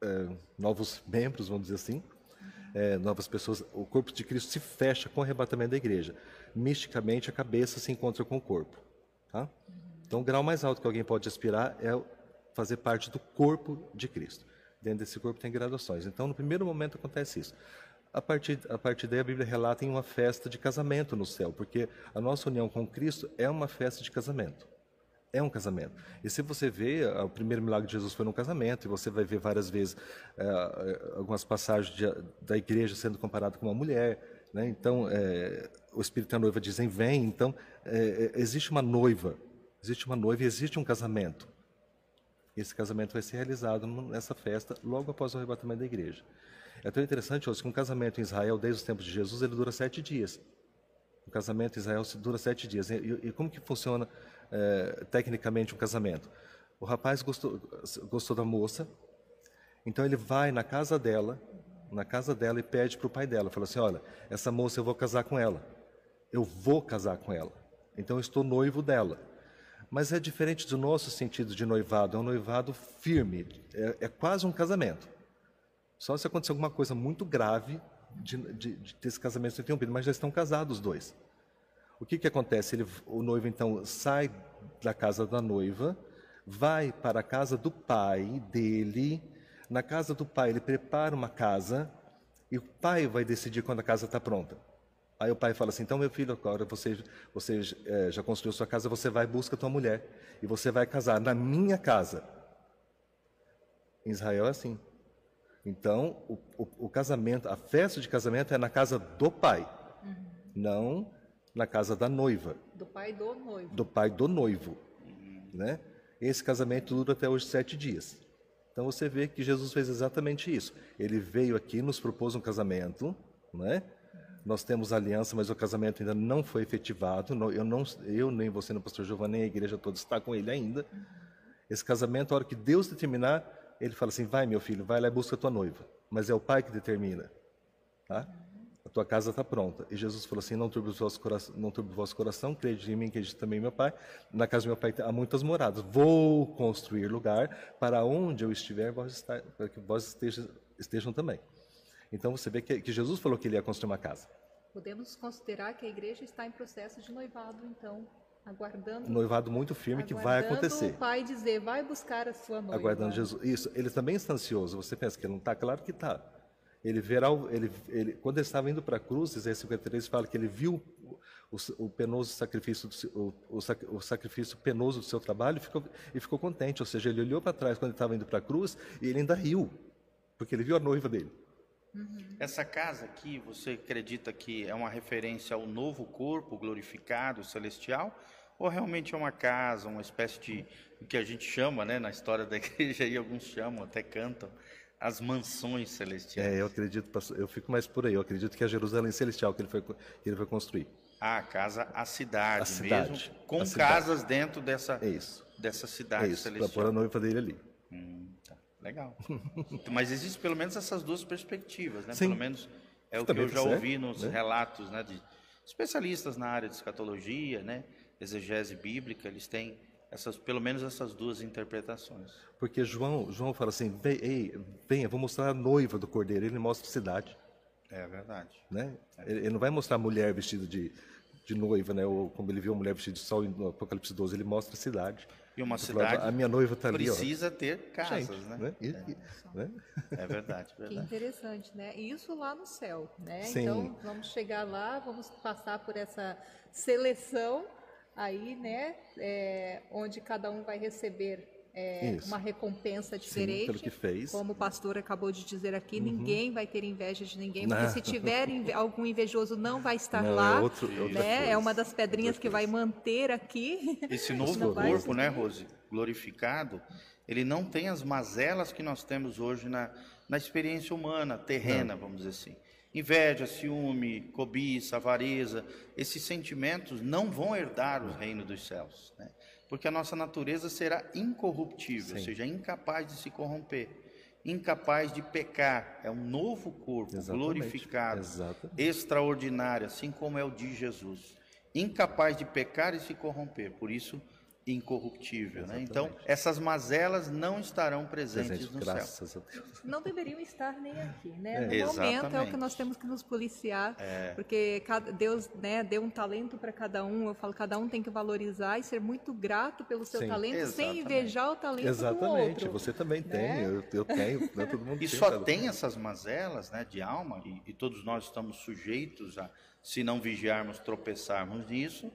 é, novos membros, vamos dizer assim, é, novas pessoas. O corpo de Cristo se fecha com o arrebatamento da igreja. Misticamente, a cabeça se encontra com o corpo. Tá? Então, o grau mais alto que alguém pode aspirar é fazer parte do corpo de Cristo. Dentro desse corpo tem graduações. Então, no primeiro momento acontece isso. A partir, a partir daí, a Bíblia relata em uma festa de casamento no céu, porque a nossa união com Cristo é uma festa de casamento. É um casamento. E se você vê, o primeiro milagre de Jesus foi num casamento, e você vai ver várias vezes é, algumas passagens de, da igreja sendo comparada com uma mulher. Né? Então, é, o Espírito e a noiva dizem, vem. Então, é, existe uma noiva Existe uma noiva e existe um casamento. Esse casamento vai ser realizado nessa festa logo após o arrebatamento da igreja. É tão interessante hoje que um casamento em Israel, desde os tempos de Jesus, ele dura sete dias. Um casamento em Israel dura sete dias. E, e como que funciona é, tecnicamente um casamento? O rapaz gostou, gostou da moça, então ele vai na casa dela, na casa dela e pede para o pai dela, fala assim, olha, essa moça eu vou casar com ela, eu vou casar com ela, então eu estou noivo dela. Mas é diferente do nosso sentido de noivado, é um noivado firme, é, é quase um casamento. Só se acontecer alguma coisa muito grave de, de, de ter esse casamento interrompido, mas já estão casados os dois. O que, que acontece? Ele, o noivo então sai da casa da noiva, vai para a casa do pai dele. Na casa do pai, ele prepara uma casa e o pai vai decidir quando a casa está pronta. Aí o pai fala assim: então, meu filho, agora você, você é, já construiu sua casa, você vai busca tua mulher e você vai casar na minha casa. Em Israel é assim. Então, o, o, o casamento, a festa de casamento é na casa do pai, uhum. não na casa da noiva. Do pai do noivo. Do pai do noivo. Né? Esse casamento dura até hoje sete dias. Então você vê que Jesus fez exatamente isso. Ele veio aqui, nos propôs um casamento, né? nós temos aliança, mas o casamento ainda não foi efetivado. Eu, não, eu nem você, nem o pastor Giovanni, nem a igreja toda está com ele ainda. Esse casamento, a hora que Deus determinar, ele fala assim: vai, meu filho, vai lá e busca a tua noiva. Mas é o pai que determina. Tá? Tua casa está pronta. E Jesus falou assim: não turbe o vosso coração, não turbe o vosso coração crede em mim, crede também meu pai. Na casa do meu pai há muitas moradas. Vou construir lugar para onde eu estiver, vós para que vós estejam, estejam também. Então você vê que, que Jesus falou que ele ia construir uma casa. Podemos considerar que a igreja está em processo de noivado, então, aguardando. Noivado muito firme que vai acontecer. o pai dizer, vai buscar a sua noiva. Aguardando Jesus. Isso, ele também está ansioso. Você pensa que ele não está? Claro que está. Ele verá, ele, ele, quando ele estava indo para a cruz, Isaías 53 fala que ele viu o, o penoso sacrifício, do, o, o, sacrifício penoso do seu trabalho e ficou, e ficou contente. Ou seja, ele olhou para trás quando ele estava indo para a cruz e ele ainda riu, porque ele viu a noiva dele. Uhum. Essa casa aqui, você acredita que é uma referência ao novo corpo glorificado, celestial? Ou realmente é uma casa, uma espécie de o que a gente chama, né, na história da (laughs) igreja, e alguns chamam, até cantam, as mansões celestiais? É, eu acredito, eu fico mais por aí, eu acredito que é a Jerusalém celestial que ele foi, que ele foi construir. Ah, a casa, a cidade, A cidade, mesmo, com a cidade. casas dentro dessa, É isso. dessa É cidade isso, para celestial. pôr a noiva dele ali. Hum, tá. Legal. (laughs) Mas existe pelo menos essas duas perspectivas, né? Sim. Pelo menos é o que Também eu já certo, ouvi nos né? relatos, né, de especialistas na área de escatologia, né, exegese bíblica, eles têm essas, pelo menos essas duas interpretações. Porque João, João fala assim: "Vem- ei, venha, vou mostrar a noiva do cordeiro. Ele mostra a cidade. É verdade. Né? Ele, ele não vai mostrar a mulher vestida de, de noiva, né? ou como ele viu a mulher vestida de sol no Apocalipse 12. Ele mostra a cidade. E uma fala, cidade a minha noiva está ali. ó. precisa ter casas, Gente, né? E- e- né? É verdade, Que verdade. interessante, né? E isso lá no céu, né? Sim. Então, vamos chegar lá, vamos passar por essa seleção aí, né? É, onde cada um vai receber é, uma recompensa diferente. pelo que fez. Uhum. Como o pastor acabou de dizer aqui, ninguém vai ter inveja de ninguém, porque Não. se tiver inve- algum invejoso não vai estar Não, é lá. outro- é outra né? É uma das pedrinhas Outra que vai manter aqui. Esse (laughs) Não novo corpo, né. Rose, glorificado, ele não tem as mazelas que nós temos hoje na, na experiência humana, terrena, vamos dizer assim. Inveja, ciúme, cobiça, avareza, esses sentimentos não vão herdar o reino dos céus, né? porque a nossa natureza será incorruptível, ou Sim. seja, incapaz de se corromper, incapaz de pecar. É um novo corpo Exatamente, glorificado, exatamente. extraordinário, assim como é o de Jesus. Incapaz de pecar e se corromper, por isso incorruptível. Né? Então, Exatamente. essas mazelas não estarão presentes Presente, no céu. graças a Deus. não deveriam estar nem aqui, né? É. No momento é o que Exatamente. nós temos que nos policiar, porque cada- Deus né, deu um talento para cada um. Eu falo, cada um tem que valorizar e ser muito grato pelo seu Sim. talento, sem Exatamente. invejar o talento do Exatamente, outro. você também tem, né? eu, eu tenho, né? todo mundo (laughs) E tem, só tem essas mazelas né, de alma, e, e todos nós estamos sujeitos a, se não vigiarmos, tropeçarmos nisso,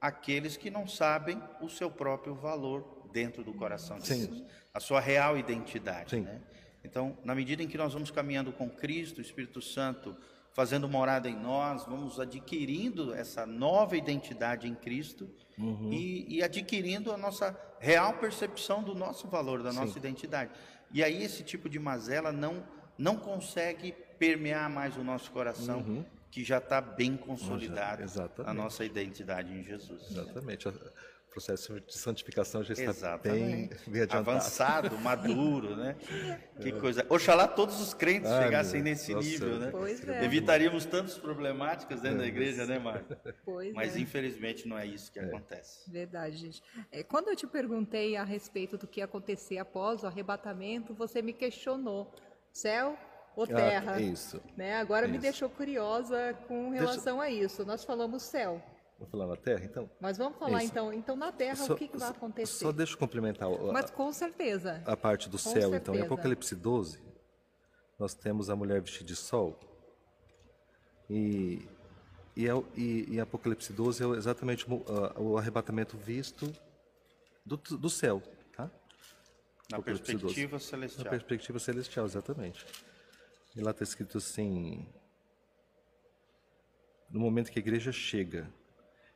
aqueles que não sabem o seu próprio valor dentro do coração de Sim. Deus, a sua real identidade. Sim. né? Então, na medida em que nós vamos caminhando com Cristo, o Espírito Santo fazendo morada em nós, vamos adquirindo essa nova identidade em Cristo Uhum. e, e adquirindo a nossa real percepção do nosso valor, da nossa identidade. E aí esse tipo de mazela não, não consegue permear mais o nosso coração, que já está bem exatamente. a nossa identidade em Jesus. Exatamente, o processo de santificação já está bem, Exatamente. (laughs) bem adiantado. Avançado, maduro, né? (laughs) Que coisa. Oxalá todos os crentes Ai, chegassem nesse Deus. nível, Nossa, né? Pois é. Evitaríamos tantas problemáticas dentro da igreja, né, Marco? Pois Mas é. infelizmente não é isso que acontece. Verdade, gente. É, quando eu te perguntei a respeito do que ia acontecer após o arrebatamento, você me questionou: céu ou terra? Ah, isso. Né? Agora me Isso. deixou curiosa com relação a isso. Nós falamos céu, Vou falar na Terra, então? mas vamos falar Isso. então. Então na terra Só- o que, que vai acontecer? Só deixa eu complementar o- a, Mas com certeza. a parte do Com céu, então. Em certeza. Apocalipse 12, nós temos a mulher vestida de sol. E, e, é o- e, e Apocalipse 12 é exatamente o, a- o arrebatamento visto do, do céu, tá? Na Apocalipse 12. perspectiva Na celestial. perspectiva celestial, exatamente. E lá está escrito assim: No momento que a igreja chega,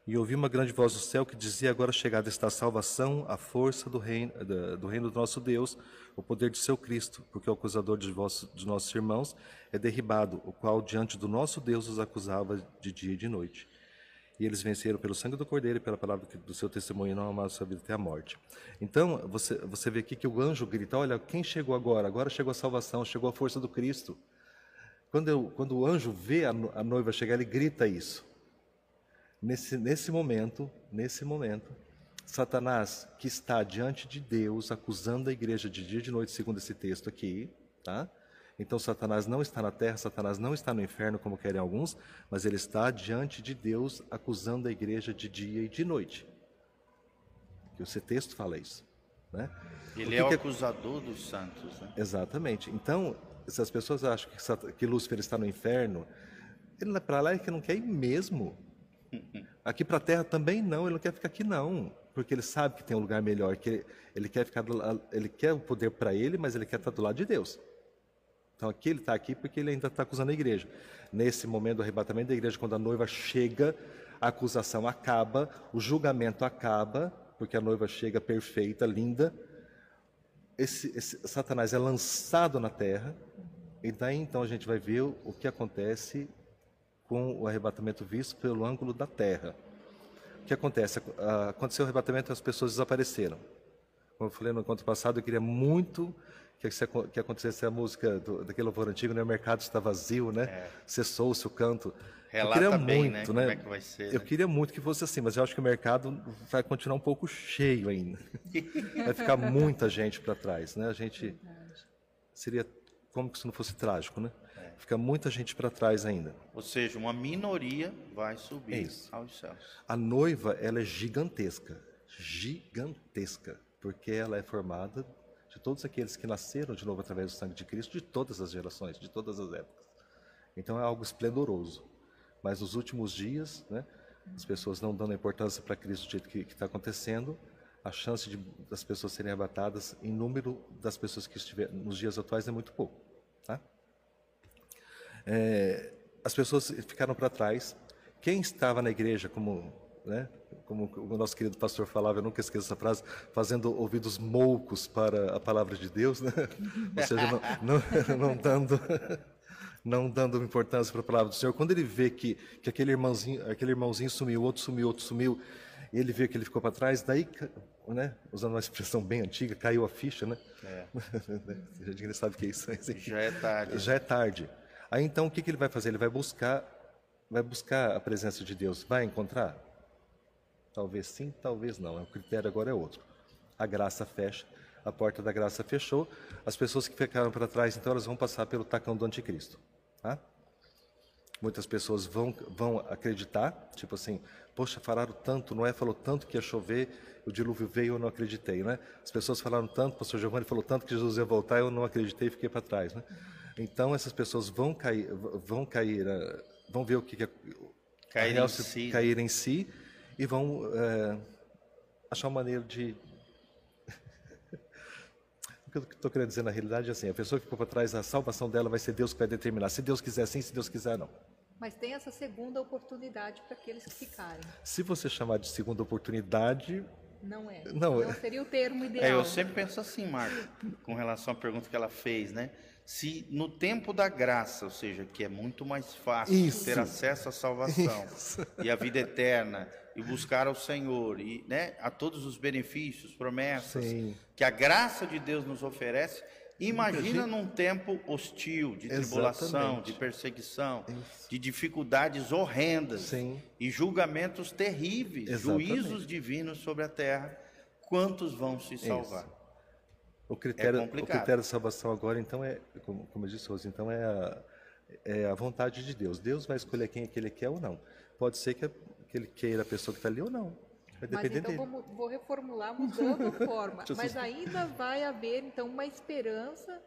e ouvi uma grande voz do céu que dizia: Agora chegada está a salvação, a força do reino, do reino do nosso Deus, o poder de seu Cristo, porque o acusador de, de nossos irmãos é derribado, o qual diante do nosso Deus os acusava de dia e de noite. E eles venceram pelo sangue do Cordeiro e pela palavra do seu testemunho não amaram sua vida até a morte. Então, você, você vê aqui que o anjo grita: Olha, quem chegou agora? Agora chegou a salvação, chegou a força do Cristo. Quando, eu, quando o anjo vê a, a noiva chegar, ele grita isso. Nesse, nesse momento, nesse momento, Satanás, que está diante de Deus, acusando a igreja de dia e de noite, segundo esse texto aqui, tá? Então, Satanás não está na terra, Satanás não está no inferno, como querem alguns, mas ele está diante de Deus, acusando a igreja de dia e de noite. Que o seu texto fala isso, né? Ele que é o que- acusador dos santos, né? Exatamente. Então, se as pessoas acham que, Sat- que Lúcifer está no inferno, ele para lá é que não quer ir mesmo. Aqui para a Terra também não, ele não quer ficar aqui não, porque ele sabe que tem um lugar melhor, que ele, ele quer ficar, do ele quer o poder para ele, mas ele quer estar do lado de Deus. Então aqui ele está aqui porque ele ainda está acusando a igreja. Nesse momento do arrebatamento da igreja, quando a noiva chega, a acusação acaba, o julgamento acaba, porque a noiva chega perfeita, linda, esse, esse Satanás é lançado na terra, e daí então a gente vai ver o, que acontece com o arrebatamento visto pelo ângulo da Terra. O que acontece? Aconteceu o arrebatamento e as pessoas desapareceram. Como eu falei no encontro passado, eu queria muito que, que acontecesse a música do, daquele louvor antigo, né? O mercado está vazio, né? É. Cessou-se o canto. Relata eu queria bem, muito, né? né? É que ser, eu né? queria muito que fosse assim, mas eu acho que o mercado vai continuar um pouco cheio ainda. (laughs) vai ficar muita gente para trás, né? A gente seria como que isso não fosse trágico, né? É. Fica muita gente para trás ainda. Ou seja, uma minoria vai subir é aos céus. A noiva, ela é gigantesca, gigantesca, porque ela é formada de todos aqueles que nasceram de novo através do sangue de Cristo, de todas as gerações, de todas as épocas. Então é algo esplendoroso. Mas nos últimos dias, né, as pessoas não dando importância para Cristo do jeito que está acontecendo, a chance de, das pessoas serem abatadas em número das pessoas que estiver nos dias atuais é muito pouco. Tá? É, as pessoas ficaram para trás. Quem estava na igreja como né, como o nosso querido pastor falava, eu nunca esqueço essa frase, fazendo ouvidos moucos para a palavra de Deus, né? (laughs) ou seja, não, não, (laughs) não, dando (laughs) não dando importância para a palavra do Senhor. Quando ele vê que, que aquele irmãozinho aquele irmãozinho sumiu, outro sumiu, outro sumiu, e ele vê que ele ficou para trás, daí, né, usando uma expressão bem antiga, caiu a ficha, né? É. Já sabe o que é isso. Já é tarde. Já é tarde. Aí então o que, que ele vai fazer? Ele vai buscar, vai buscar a presença de Deus. Vai encontrar? Talvez sim, talvez não. O critério agora é outro. A graça fecha, a porta da graça fechou. As pessoas que ficaram para trás, então, elas vão passar pelo tacão do anticristo. Tá? Muitas pessoas vão, vão acreditar, tipo assim, poxa, falaram tanto, Noé falou tanto que ia chover, o dilúvio veio, eu não acreditei, né? As pessoas falaram tanto, o pastor Giovanni falou tanto que Jesus ia voltar, eu não acreditei e fiquei para trás, né? Então essas pessoas vão cair, vão cair, eh, vão ver o que, que é, cair, em si. cair em si e vão é, achar uma maneira de. (laughs) o que eu estou querendo dizer na realidade é assim: a pessoa que ficou para trás, a salvação dela vai ser Deus que vai determinar. Se Deus quiser sim, se Deus quiser não. Mas tem essa segunda oportunidade para aqueles que ficarem. Se você chamar de segunda oportunidade. Não é. Não, não seria o termo ideal. É, eu sempre penso assim, Marco, com relação à pergunta que ela fez, né? se no tempo da graça, ou seja, que é muito mais fácil Isso. ter acesso à salvação Isso. e à vida eterna e buscar ao Senhor e né, a todos os benefícios, promessas Sim. que a graça de Deus nos oferece, imagina num tempo hostil, de tribulação, Exatamente. de perseguição, Isso. de dificuldades horrendas Sim. e julgamentos terríveis, Exatamente. juízos divinos sobre a terra, quantos vão se salvar? Isso. O critério, é o critério da salvação agora, então, é, como, como eu disse hoje, então é a, é a vontade de Deus. Deus vai escolher quem é que ele quer ou não. Pode ser que, que ele queira a pessoa que está ali ou não. Vai depender Mas então dele. Vou, vou reformular mudando a (laughs) forma. Mas ainda vai haver então uma esperança,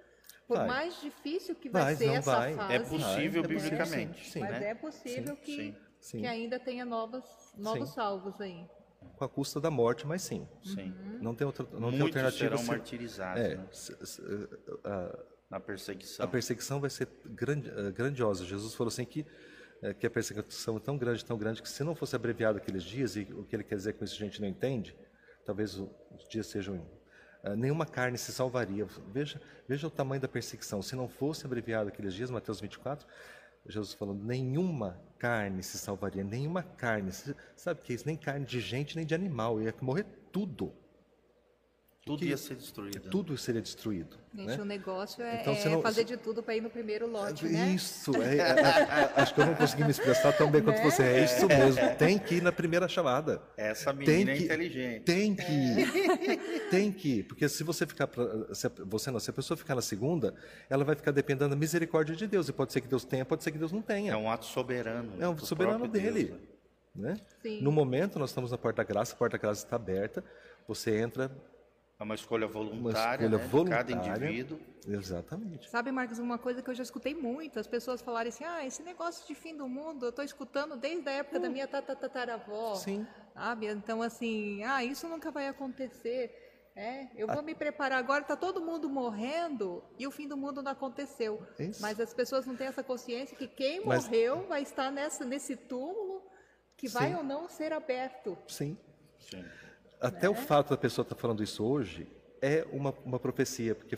por vai. mais difícil que vai, vai ser essa vai. fase. É possível vai, biblicamente. Sim, mas né? é possível sim, que, sim. que ainda tenha novos, novos salvos aí com a custa da morte, mas sim. Sim. Não tem outra, não Muitos tem alternativa. serão martirizados. É, né? a, na perseguição. A perseguição vai ser eh, grandiosa. Jesus falou assim que eh, que a perseguição é tão grande, tão grande que se não fosse abreviado aqueles dias e o que ele quer dizer com isso a gente não entende, talvez os dias sejam Uh, nenhuma carne se salvaria. Veja, veja o tamanho da perseguição. Se não fosse abreviado aqueles dias, Mateus 24, Jesus falando, nenhuma carne se salvaria, nenhuma carne. Sabe o que é isso? Nem carne de gente, nem de animal. Ia morrer tudo. Tudo ia ser destruído. Tudo seria destruído. Gente, né? o negócio é, então, é não, fazer de tudo para ir no primeiro lote, né? Isso, é, é, é, acho que eu não consegui me expressar tão bem quanto né? você. É isso mesmo, tem que ir na primeira chamada. Essa menina é inteligente. Tem que ir, tem que ir. Porque se você ficar, pra, se você não, se a pessoa ficar na segunda, ela vai ficar dependendo da misericórdia de Deus. E pode ser que Deus tenha, pode ser que Deus não tenha. É um ato soberano. É um soberano dele. Deus, né? Né? No momento, nós estamos na porta da graça, a porta da graça está aberta, você entra é uma escolha voluntária, uma escolha né, voluntária de cada indivíduo. Exatamente. Sabe, Marcos, uma coisa que eu já escutei muito, as pessoas falarem assim, ah, esse negócio de fim do mundo, eu estou escutando desde a época uh, da minha tataravó. Sim. Sabe? Então, assim, ah, isso nunca vai acontecer. É, eu vou a... me preparar agora, está todo mundo morrendo e o fim do mundo não aconteceu. Isso. Mas as pessoas não têm essa consciência que quem Mas... morreu vai estar nessa, nesse túmulo que Sim. vai ou não ser aberto. Sim. Sim. Até né? o fato da pessoa estar tá falando isso hoje é uma, uma profecia, porque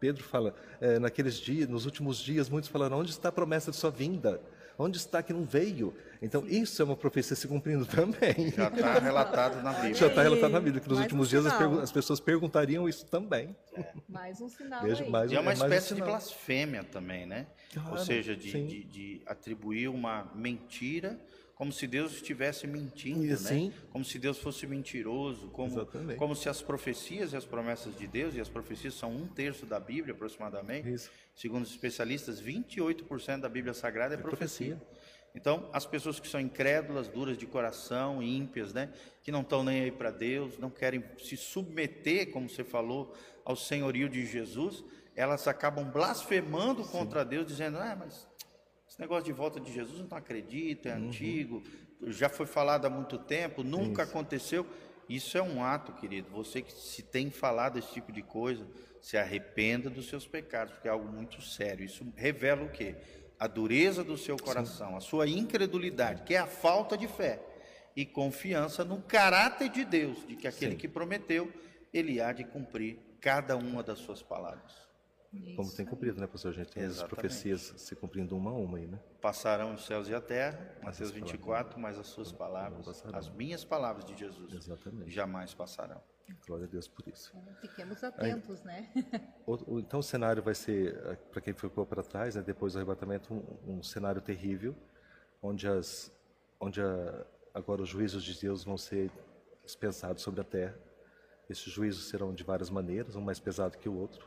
Pedro fala, é, naqueles dias, nos últimos dias, muitos falaram, onde está a promessa de sua vinda? Onde está que não veio? Então, Sim. isso é uma profecia se cumprindo (laughs) também. Já está relatado na Bíblia. Já está relatado na Bíblia, que nos Mais últimos um dias as, as, pessoas perguntariam isso também. É. Mais um sinal Veja, mais, e é uma é espécie um de blasfêmia também, né? Claro, Ou seja, de, de, de atribuir uma mentira como se Deus estivesse mentindo, né? Como se Deus fosse mentiroso, como, como se as profecias e as promessas de Deus, e as profecias são um terço da Bíblia aproximadamente, Isso. segundo os especialistas, 28% da Bíblia Sagrada é, é profecia. profecia. Então, as pessoas que são incrédulas, duras de coração, ímpias, né, que não estão nem aí para Deus, não querem se submeter, como você falou, ao senhorio de Jesus, elas acabam blasfemando Sim. contra Deus, dizendo: ah, mas esse negócio de volta de Jesus não acredita, é uhum. antigo, já foi falado há muito tempo, nunca Isso. aconteceu. Isso é um ato, querido. Você que se tem falado esse tipo de coisa, se arrependa dos seus pecados, porque é algo muito sério. Isso revela o quê? A dureza do seu coração, Sim. a sua incredulidade, que é a falta de fé e confiança no caráter de Deus, de que aquele Sim. que prometeu, ele há de cumprir cada uma das suas palavras. Isso. Como tem cumprido, né, professor? A gente tem Exatamente. as profecias se cumprindo uma a uma aí, né? Passarão os céus e a terra, Mateus 24, mas as suas palavras, as minhas palavras de Jesus, Exatamente. jamais passarão. Glória a Deus por isso. Fiquemos atentos, aí, né? (laughs) o, o, então o cenário vai ser, eh, para quem ficou para trás, né, depois do arrebatamento, um, um cenário terrível, onde, as, onde a, agora os juízos de Deus vão ser dispensados sobre a terra. Esses juízos serão de várias maneiras, um mais pesado que o outro.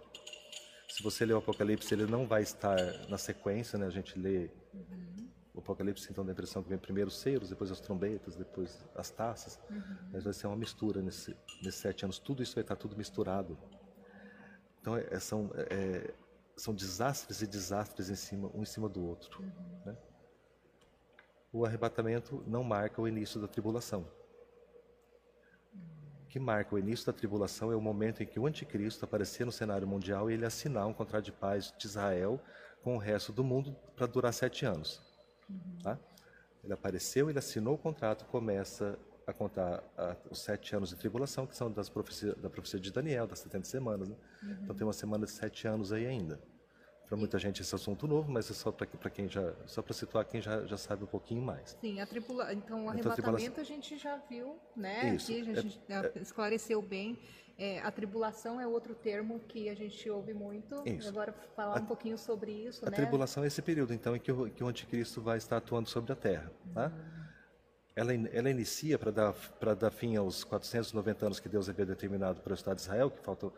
Se você ler o Apocalipse, ele não vai estar na sequência, né? A gente lê uhum. o Apocalipse, então dá a impressão que vem primeiro os seiros, depois as trombetas, depois as taças. Uhum. Mas vai ser uma mistura nesse, nesses sete anos. Tudo isso vai estar tudo misturado. Então é, é são, é, são desastres e desastres em cima, um em cima do outro. Uhum. Né? O arrebatamento não marca o início da tribulação que marca o início da tribulação é o momento em que o anticristo aparecer no cenário mundial e ele assinar um contrato de paz de Israel com o resto do mundo para durar sete anos. Uhum. Tá? Ele apareceu, ele assinou o contrato, começa a contar a, os sete anos de tribulação, que são das profecia, da profecia de Daniel, das 70 semanas. Né? Uhum. Então tem uma semana de sete anos aí ainda. Para muita gente esse assunto novo, mas é só para quem já, só para situar quem já, já sabe um pouquinho mais. Sim, a tribula... então o então, arrebatamento a, a, gente já viu, né? Isso. Aqui a gente é, é, esclareceu bem. É, a tribulação é outro termo que a gente ouve muito. Isso. Agora falar a, um pouquinho sobre isso, a né? Tribulação é esse período, então, em que o, que o anticristo vai estar atuando sobre a Terra, tá? Uhum. Ela, ela inicia para dar para dar fim aos 490 anos que Deus havia determinado para o Estado de Israel, que faltou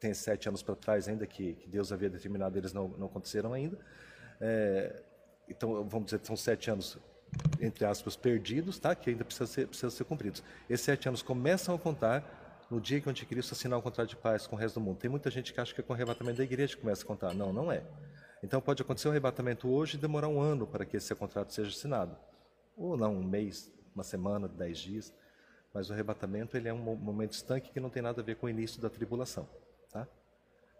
tem sete anos para trás ainda que, que, Deus havia determinado, eles não, não aconteceram ainda. É, então, vamos dizer, são sete anos, entre aspas, perdidos, tá? que ainda precisam ser, ser cumpridos. Esses sete anos começam a contar no dia que o anticristo assinar um contrato de paz com o resto do mundo. Tem muita gente que acha que é com o arrebatamento da igreja que começa a contar. Não, não é. Então, pode acontecer o arrebatamento hoje e demorar um ano para que esse contrato seja assinado. Ou não, um mês, uma semana, dez dias. Mas o arrebatamento ele é um momento estanque que não tem nada a ver com o início da tribulação tá?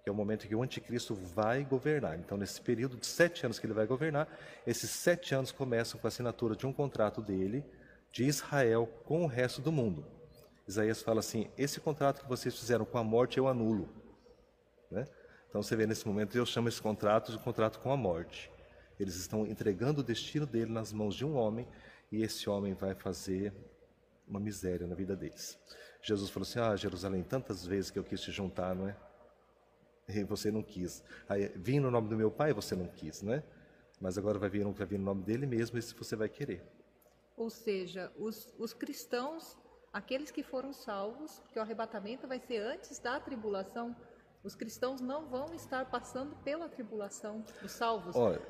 que é o momento que o anticristo vai governar. Então, nesse período de sete anos que ele vai governar, esses sete anos começam com a assinatura de um contrato dele, de Israel, com o resto do mundo. Isaías fala assim: esse contrato que vocês fizeram com a morte eu anulo. Né? Então, você vê nesse momento, eu chamo esse contrato de contrato com a morte. Eles estão entregando o destino dele nas mãos de um homem, e esse homem vai fazer uma miséria na vida deles. Jesus falou assim: Ah, Jerusalém, tantas vezes que eu quis te juntar, não é? E você não quis. Aí, vim no nome do meu pai, você não quis, não é? Mas agora vai vir, vai vir no nome dele mesmo, e se você vai querer. Ou seja, os, os cristãos, aqueles que foram salvos, que o arrebatamento vai ser antes da tribulação, os cristãos não vão estar passando pela tribulação, os salvos. Olha,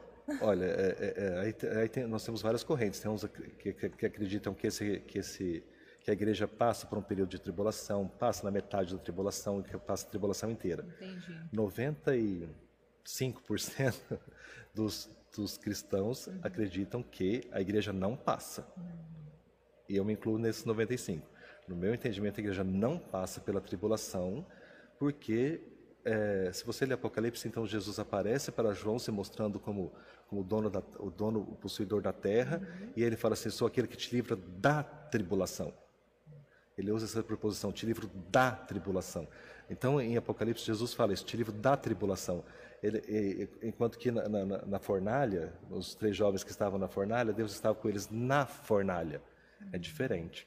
olha é, é, é, aí, aí tem, nós temos várias correntes. Tem uns que, que, que acreditam que esse, que esse que a igreja passa por um período de tribulação, passa na metade da tribulação, que passa a tribulação inteira. Entendi. 95% (laughs) dos, dos cristãos uhum. acreditam que a igreja não passa. Uhum. E eu me incluo nesses 95. No meu entendimento, a igreja não passa pela tribulação, porque é, se você ler Apocalipse, então Jesus aparece para João se mostrando como, como o, dono da, o dono, o possuidor da terra, uhum. e ele fala assim: sou aquele que te livra da tribulação. Ele usa essa preposição, te livro da tribulação. Então, em Apocalipse, Jesus fala isso, te livro da tribulação. ele, enquanto que na, na- na- na fornalha, os três jovens que estavam na fornalha, Deus estava com eles na fornalha. É diferente.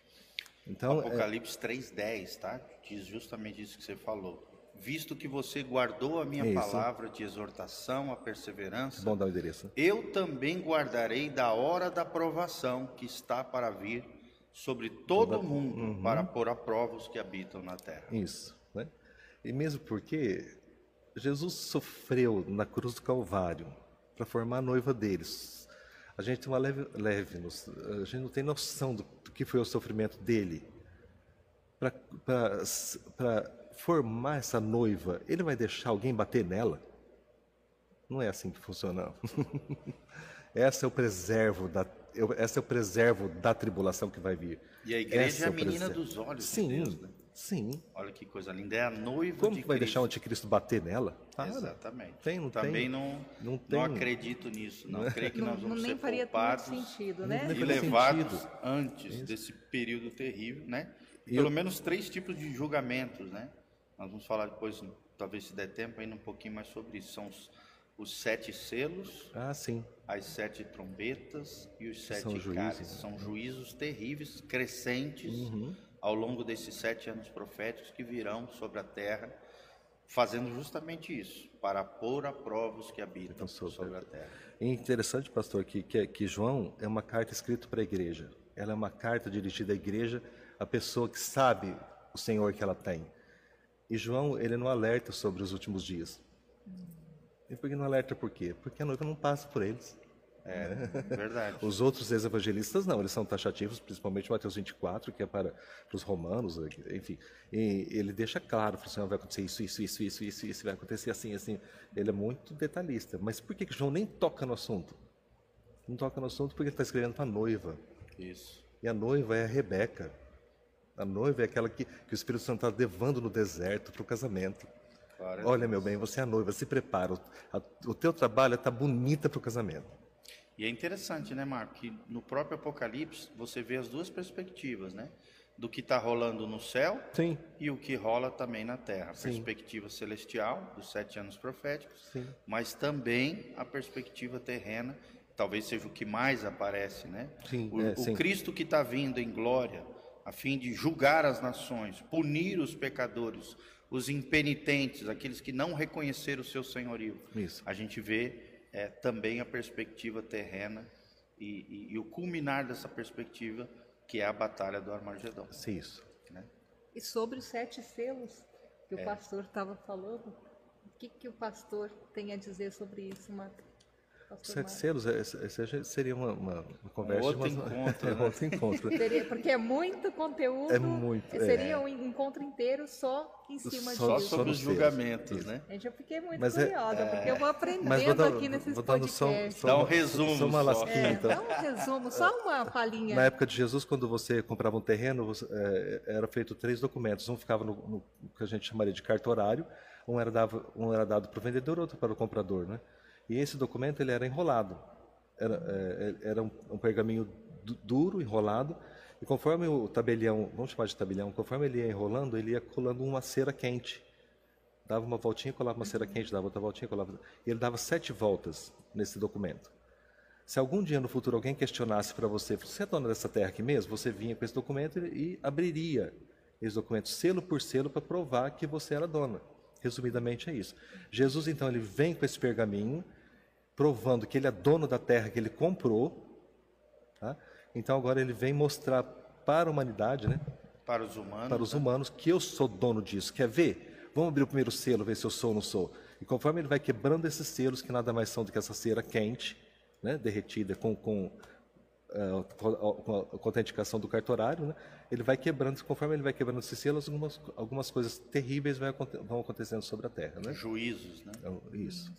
Então, é, Apocalipse 3:10, tá? Diz justamente isso que você falou. Visto que você guardou a minha Isso. palavra de exortação, a perseverança, bom o endereço. eu também guardarei da hora da provação que está para vir sobre todo o mundo, Uhum. para pôr a prova os que habitam na terra. Isso, né? E mesmo porque Jesus sofreu na cruz do Calvário para formar a noiva deles. A gente tem uma leve, leve a gente não tem noção do, do que foi o sofrimento dele para formar essa noiva. Ele vai deixar alguém bater nela? Não é assim que funciona. (laughs) Essa é o preservo da eu- essa é o preservo da tribulação que vai vir. E a igreja Essa é a menina preservo. dos olhos de Sim, Deus, né? sim. Olha que coisa linda, é a noiva Como de que vai Cristo. deixar o anticristo bater nela? Exatamente. Tem, não Também tem. não, Não não, tem. acredito nisso. Não creio que Não, nós não vamos nem ser faria muito poupados sentido, né? E levados sentido. antes desse período terrível, né? E Pelo eu- menos três tipos de julgamentos, né? Nós vamos falar depois, talvez se der tempo, ainda um pouquinho mais sobre isso. São os, os sete selos, Ah, sim. as sete trombetas e os sete São cálices. né? Uhum. São juízos terríveis, crescentes, ao longo desses sete anos proféticos que virão sobre a terra, fazendo justamente isso, para pôr a prova os que habitam Então, sobre sobre a a terra. E interessante, pastor, que, que, que João é uma carta escrita para a igreja. Ela é uma carta dirigida à igreja, à pessoa que sabe o Senhor que ela tem. E João, ele não alerta sobre os últimos dias. E por que não alerta por quê? Porque a noiva não passa por eles. É, verdade. (laughs) Os outros ex-evangelistas não, eles são taxativos, principalmente Mateus 24, que é para, para os romanos, enfim. E ele deixa claro, fala assim, "Ah, vai acontecer isso, isso, isso, isso, isso, isso, vai acontecer assim, assim. Ele é muito detalhista. Mas por que, que João nem toca no assunto? Não toca no assunto porque ele está escrevendo para a noiva. Isso. E a noiva é a Rebeca. A noiva é aquela que, que o Espírito Santo está levando no deserto para o casamento. Glória Olha, meu bem, você é a noiva, se prepara. O, a- o teu trabalho está bonita para o casamento. E é interessante, né, Marco, que no próprio Apocalipse você vê as duas perspectivas, né? Do que está rolando no céu Sim, e o que rola também na terra. A Sim. perspectiva celestial, dos sete anos proféticos, sim. mas também a perspectiva terrena, talvez seja o que mais aparece, né? Sim, o, é, o. Cristo que está vindo em glória, a fim de julgar as nações, punir os pecadores, os impenitentes, aqueles que não reconheceram o seu senhorio. Isso. A gente vê é, também a perspectiva terrena e, e- e o culminar dessa perspectiva, que é a batalha do Armagedon. Sim, isso. né? E sobre os sete selos que É. o pastor estava falando, o que, que o pastor tem a dizer sobre isso, Marco? Sete selos, já seria uma, uma, uma conversa. outro de umas- encontro, (laughs) é, né? outro encontro. Seria- porque é muito conteúdo. É muito, Seria é. um encontro inteiro só em cima Só- Só disso. sobre nos os julgamentos, isso. né? Gente, eu fiquei muito Mas é- curiosa, porque eu vou aprendendo Mas vou dar, aqui nesses vou só, podcasts. só Dá um resumo Só uma só. lasquinha, É, então. dá um resumo, só uma palhinha. Na época de Jesus, quando você comprava um terreno, você, era feito três documentos. Um ficava no, no- no que a gente chamaria de cartorário, um era, dava, um era dado para o vendedor, outro para o comprador. Né? E esse documento ele era enrolado. Era, eh, era um, um pergaminho du- duro, enrolado, e conforme o tabelião, vamos chamar de tabelião, conforme ele ia enrolando, ele ia colando uma cera quente. Dava uma voltinha, colava uma cera quente, dava outra voltinha, colava. E ele dava sete voltas nesse documento. Se algum dia no futuro alguém questionasse para você, você é dona dessa terra aqui mesmo? Você vinha com esse documento e abriria esse documento selo por selo para provar que você era dona. Resumidamente é isso. Jesus então ele vem com esse pergaminho provando que ele é dono da terra que ele comprou. tá? Então agora ele vem mostrar para a humanidade, né? Para os humanos. para os né? humanos que eu sou dono disso. Quer ver? Vamos abrir o primeiro selo, ver se eu sou ou não sou. E conforme ele vai quebrando esses selos, que nada mais são do que essa cera quente, né, derretida com, com, eh, com a- autenticação do cartorário, né, ele vai quebrando, conforme ele vai quebrando esses selos, algumas, algumas coisas terríveis vão acontecendo sobre a terra. Né? Juízos, né? Então, isso.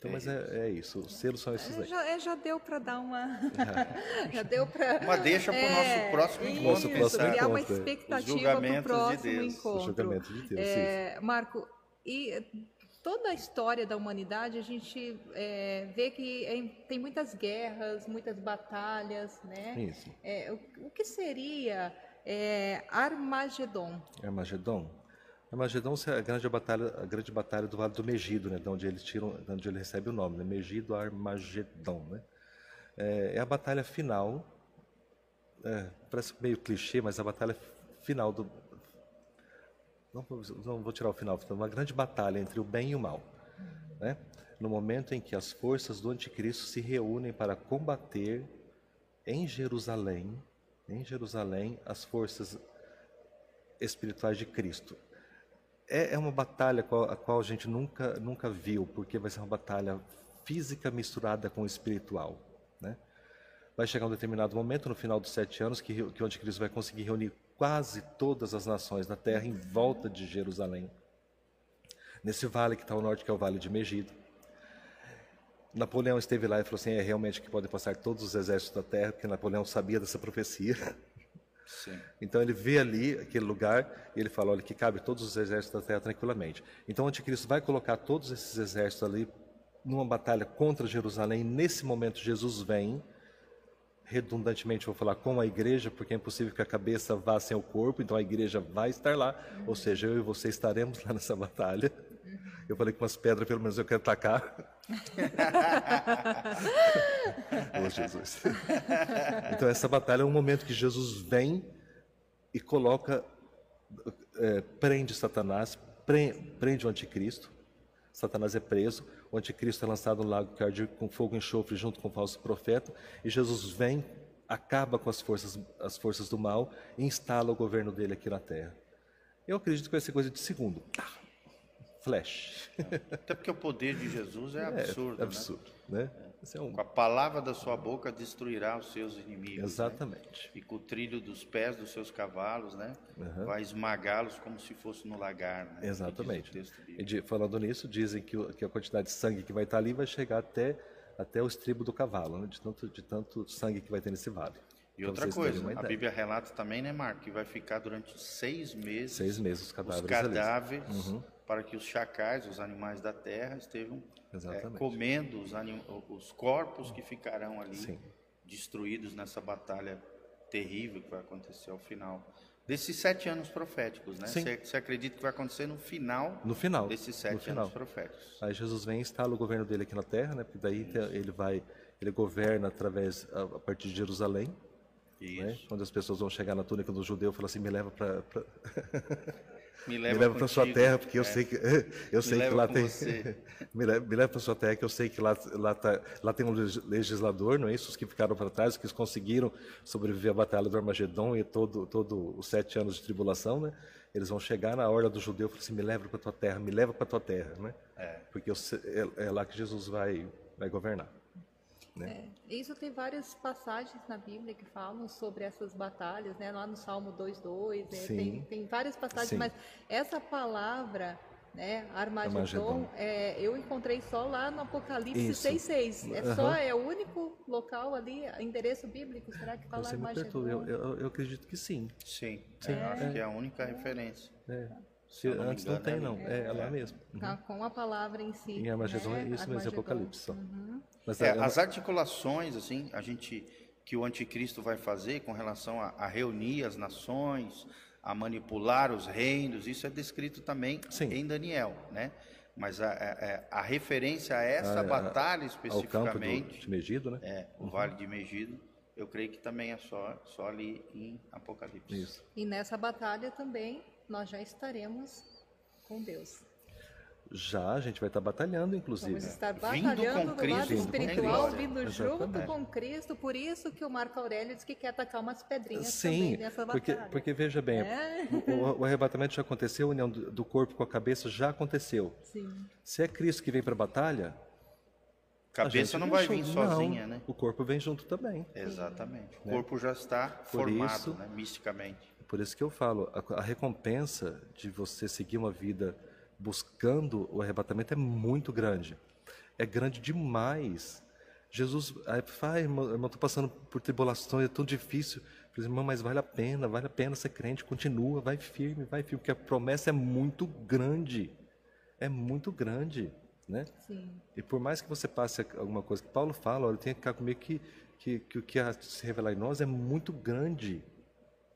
Então, mas é, é isso. Os selos são esses É, aí. já, é, já deu para dar uma. (laughs) já deu para. Uma deixa pro nosso próximo encontro, Isso, próximo criar uma encontro, é. Os expectativa para o julgamentos de próximo Deus. Os encontro. O julgamento de Deus. É, Marco, e toda a história da humanidade, a gente é, vê que é- tem muitas guerras, muitas batalhas, né? Isso. É, o, o que seria é, Armagedon? Armagedon. Armagedon é a grande batalha, a grande batalha do Vale do Megido, né, de onde ele tira, de onde ele recebe o nome, né, Megido Armagedon, né? É, é a batalha final, é, parece meio clichê, mas a batalha final do não, não vou tirar o final, uma grande batalha entre o bem e o mal, né? No momento em que as forças do anticristo se reúnem para combater em Jerusalém, em Jerusalém, as forças espirituais de Cristo. É, é uma batalha a qual a gente nunca, nunca viu, porque vai ser uma batalha física misturada com espiritual. Né? Vai chegar um determinado momento, no final dos sete anos, que, que o anticristo vai conseguir reunir quase todas as nações da terra em volta de Jerusalém. Nesse vale que está ao norte, que é o Vale de Megido. Napoleão esteve lá e falou assim: é realmente que pode passar todos os exércitos da terra, porque Napoleão sabia dessa profecia. Então ele vê ali aquele lugar e ele fala: olha, que cabe todos os exércitos da terra tranquilamente. Então o anticristo vai colocar todos esses exércitos ali numa batalha contra Jerusalém. Nesse momento, Jesus vem. Redundantemente, vou falar com a igreja, porque é impossível que a cabeça vá sem o corpo, então a igreja vai estar lá, ou seja, eu e você estaremos lá nessa batalha. Eu falei com umas pedras, pelo menos eu quero tacar. Oh, Jesus. Então, essa batalha é um momento que Jesus vem e coloca, é, prende Satanás, prende o anticristo. Satanás é preso, o anticristo é lançado no lago arde com fogo e enxofre junto com o falso profeta, e Jesus vem, acaba com as forças, as forças do mal e instala o governo dele aqui na terra. Eu acredito que vai ser coisa de segundo flash. Até porque o poder de Jesus é absurdo. É, absurdo, né? né? É um... Com a palavra da sua boca destruirá os seus inimigos. Né? Exatamente. Né? E com o trilho dos pés dos seus cavalos, né? Uhum. Vai esmagá-los como se fosse no lagar. Né? Exatamente. E falando nisso, dizem que, que, a quantidade de sangue que vai estar ali vai chegar até, até o estribo do cavalo, né? de, tanto, de tanto sangue que vai ter nesse vale. E outra coisa, a Bíblia relata também, né, Marco, que vai ficar durante seis meses. Seis meses os cadáveres. Os cadáveres uhum para que os chacais, os animais da terra, estejam é, comendo os, os, corpos que ficarão ali Sim. destruídos nessa batalha terrível que vai acontecer ao final desses sete anos proféticos, né? Você acredita que vai acontecer no final? No final. Desses sete anos proféticos. Aí Jesus vem e instala o governo dele aqui na Terra, né? Porque daí Isso. ele vai, ele governa através a, partir de Jerusalém. Né? Quando as pessoas vão chegar na túnica do judeu, fala assim, me leva para pra... (laughs) Me leva, leva para sua terra, porque eu é. sei que (laughs) eu sei que lá tem. (laughs) me leva, me leva para sua terra, que eu sei que lá lá, tá, lá tem um legislador, não é isso? Os que ficaram para trás, os que conseguiram sobreviver à batalha do Armagedon e todo todo os sete anos de tribulação, né? Eles vão chegar na hora do judeu e falar assim: me leva para tua terra, me leva para tua terra, né? É. Porque eu, é, é lá que Jesus vai vai governar. Né? É, isso tem várias passagens na Bíblia que falam sobre essas batalhas, né? lá no Salmo 2.2, né? tem, tem várias passagens, Sim. mas essa palavra né? Armagedon, é, eu encontrei só lá no Apocalipse 6.6. É uhum. só, é o único local ali, endereço bíblico, será que fala Você Armagedon? Eu, eu, eu, acredito que sim. Sim, sim. É, acho que é a única referência. É. Se, não antes engano, não tem, é não. É, é lá mesmo. Tá, com a palavra em si. Em Armagedon né? é isso mesmo, Apocalipse só. Uhum. Mas, é, as articulações, assim, a gente que o anticristo vai fazer com relação a, a, reunir as nações, a manipular os reinos, isso é descrito também Sim. em Daniel, né? Mas a, a, a referência a essa batalha especificamente, ao campo de Megido, né? É, o uhum. Vale de Megido, eu creio que também é só, só ali em Apocalipse. Isso. E nessa batalha também nós já estaremos com Deus. Já, a gente vai estar batalhando, inclusive. Vamos estar batalhando do lado espiritual, vindo junto com Cristo. Por isso que o Marco Aurélio diz que quer atacar umas pedrinhas Sim, também nessa porque, batalha. porque veja bem, é. o, o, arrebatamento já aconteceu, a união do, corpo com a cabeça já aconteceu. Sim. Se é Cristo que vem para a batalha... Cabeça não vai vir sozinha, não, né? O corpo vem junto também. Exatamente. O corpo já está Por formado, isso, né, misticamente. Por isso que eu falo, a, a recompensa de você seguir uma vida buscando o arrebatamento é muito grande. É grande demais. Jesus, aí fala, irmão, estou passando por tribulações, é tão difícil. Eu falei, irmão, mas vale a pena, vale a pena ser crente, continua, vai firme, vai firme, porque a promessa é muito grande. É muito grande, né? Sim. E por mais que você passe alguma coisa que Paulo fala, olha, tem que ficar comigo que, que, que o que se revelar em nós é muito grande.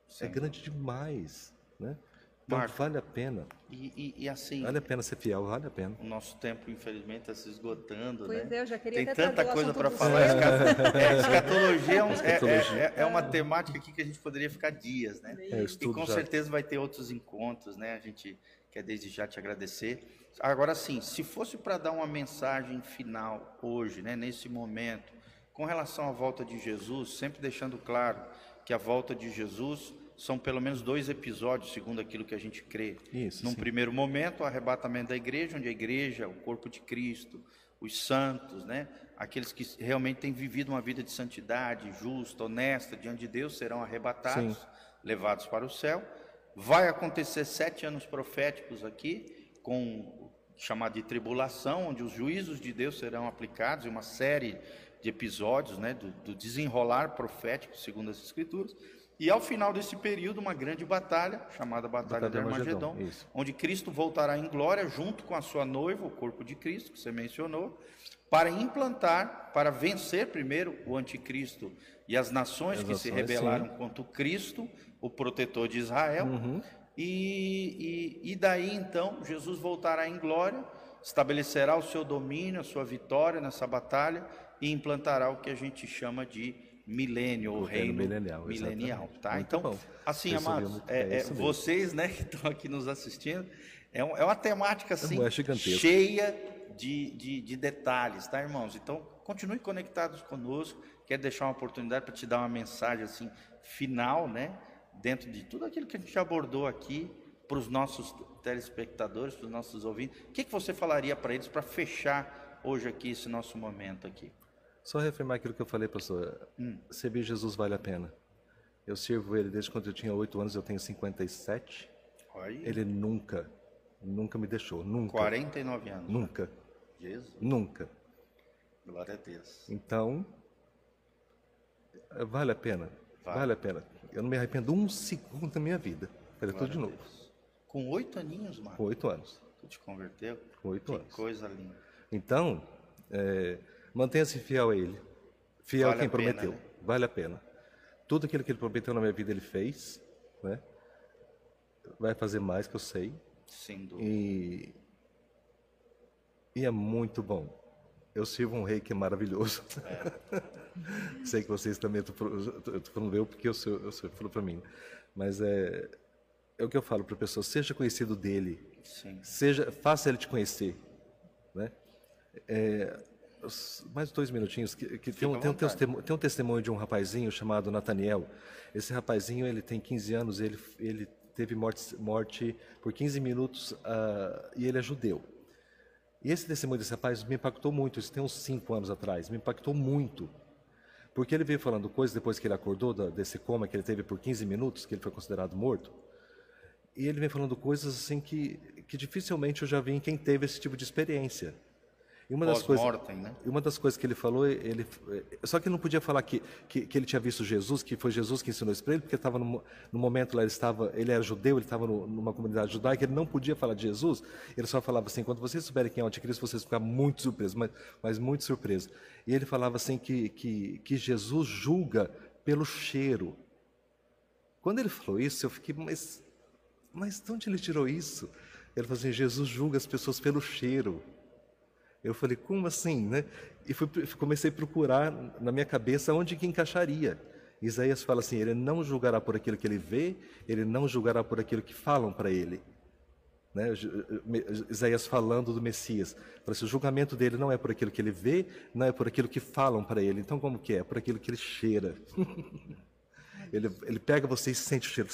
É Sim. É grande demais, né? Então, Marco. vale a pena. E, e- e assim, Vale a pena ser fiel, vale a pena. o nosso tempo, infelizmente, está se esgotando, Pois né? é, eu já queria Tem tanta coisa para falar. é, (laughs) escatologia, é, um- é- Escatologia. é- é uma temática aqui que a gente poderia ficar dias, né? É, E com já. certeza vai ter outros encontros, né? A gente quer desde já te agradecer. Agora sim, se fosse para dar uma mensagem final hoje, né, nesse momento, com relação à volta de Jesus, sempre deixando claro que a volta de Jesus são pelo menos dois episódios, segundo aquilo que a gente crê. Isso, Num sim. primeiro momento, o arrebatamento da igreja, onde a igreja, o corpo de Cristo, os santos, né? aqueles que realmente têm vivido uma vida de santidade, justa, honesta, diante de Deus, serão arrebatados, Sim. levados para o céu. Vai acontecer sete anos proféticos aqui, com chamado de tribulação, onde os juízos de Deus serão aplicados, e uma série de episódios né, do, do desenrolar profético, segundo as Escrituras. E ao final desse período, uma grande batalha, chamada Batalha Batalha de Armagedon, onde Cristo voltará em glória junto com a sua noiva, o corpo de Cristo, que você mencionou, para implantar, para vencer primeiro o anticristo e as nações As que se rebelaram sim. contra o Cristo, o protetor de Israel. Uhum. E, e, e daí então Jesus voltará em glória, estabelecerá o seu domínio, a sua vitória nessa batalha e implantará o que a gente chama de milênio, ou O reino milenial, milenial. Tá? Muito Então, bom. assim, amados, é- é, vocês né, (laughs) que estão aqui nos assistindo, é, um- é uma temática assim, É cheia de, de, de detalhes, tá, irmãos? Então, continue conectados conosco. Quero deixar uma oportunidade para te dar uma mensagem assim final, né? Dentro de tudo aquilo que a gente abordou aqui para os nossos telespectadores, para os nossos ouvintes. O que, que você falaria para eles para fechar hoje aqui esse nosso momento aqui? Só reafirmar aquilo que eu falei, pastor. Hum. Servir Jesus vale a pena. Eu sirvo ele desde quando eu tinha 8 anos, eu tenho 57. Olha aí, Ele nunca, nunca me deixou. Nunca. 49 anos. Nunca. Jesus, Nunca. glória a Deus. Então, vale a pena. Vale. Vale. a pena. Eu não me arrependo um segundo da minha vida. Fazer tudo de novo. Deus. Com oito aninhos, Com Marco, oito anos. tu te converteu? Com oito que anos. coisa linda. Então, é, mantenha-se fiel a Ele. Fiel Vale a quem a pena, prometeu. né? Vale a pena. Tudo aquilo que Ele prometeu na minha vida, Ele fez. Né? Vai fazer mais, que eu sei. Sem dúvida. E, e é muito bom. Eu sirvo um rei que é maravilhoso. (laughs) Sei que vocês também, estou falando eu porque eu sou, eu sou falou para mim. Mas é, é o que eu falo para a pessoa, seja conhecido dele, Sim. seja, faça ele te conhecer. Né? É, mais dois minutinhos, que, que tem, um, tem, um testemo- tem um testemunho de um rapazinho chamado Nathaniel. Esse rapazinho, ele tem 15 anos, ele, ele teve morte, morte por 15 minutos ah, e ele é judeu. E esse testemunho desse rapaz me impactou muito, isso tem uns 5 anos atrás, me impactou muito. Porque ele veio falando coisas depois que ele acordou da- desse coma que ele teve por 15 minutos, que ele foi considerado morto. E ele vem falando coisas assim que, que dificilmente eu já vi em quem teve esse tipo de experiência. E uma das coisas, né? uma das coisas que ele falou, ele, só que ele não podia falar que, que, que ele tinha visto Jesus, que foi Jesus que ensinou isso para ele, porque estava no, no momento lá, ele estava, ele era judeu, ele estava no- numa comunidade judaica, ele não podia falar de Jesus, ele só falava assim, quando vocês souberem quem é o anticristo, vocês ficar muito surpresos, mas, mas muito surpresos. E ele falava assim que, que, que Jesus julga pelo cheiro. Quando ele falou isso, eu fiquei, mas, mas de onde ele tirou isso? Ele falou assim, Jesus julga as pessoas pelo cheiro. Eu falei, como assim, né? E fui, comecei a procurar na minha cabeça onde que encaixaria. Isaías fala assim, ele não julgará por aquilo que ele vê, ele não julgará por aquilo que falam para ele. Né? Isaías falando do Messias. Assim, o julgamento dele não é por aquilo que ele vê, não é por aquilo que falam para ele. Então como que é? É por aquilo que ele cheira. (laughs) ele, ele pega você e sente o cheiro.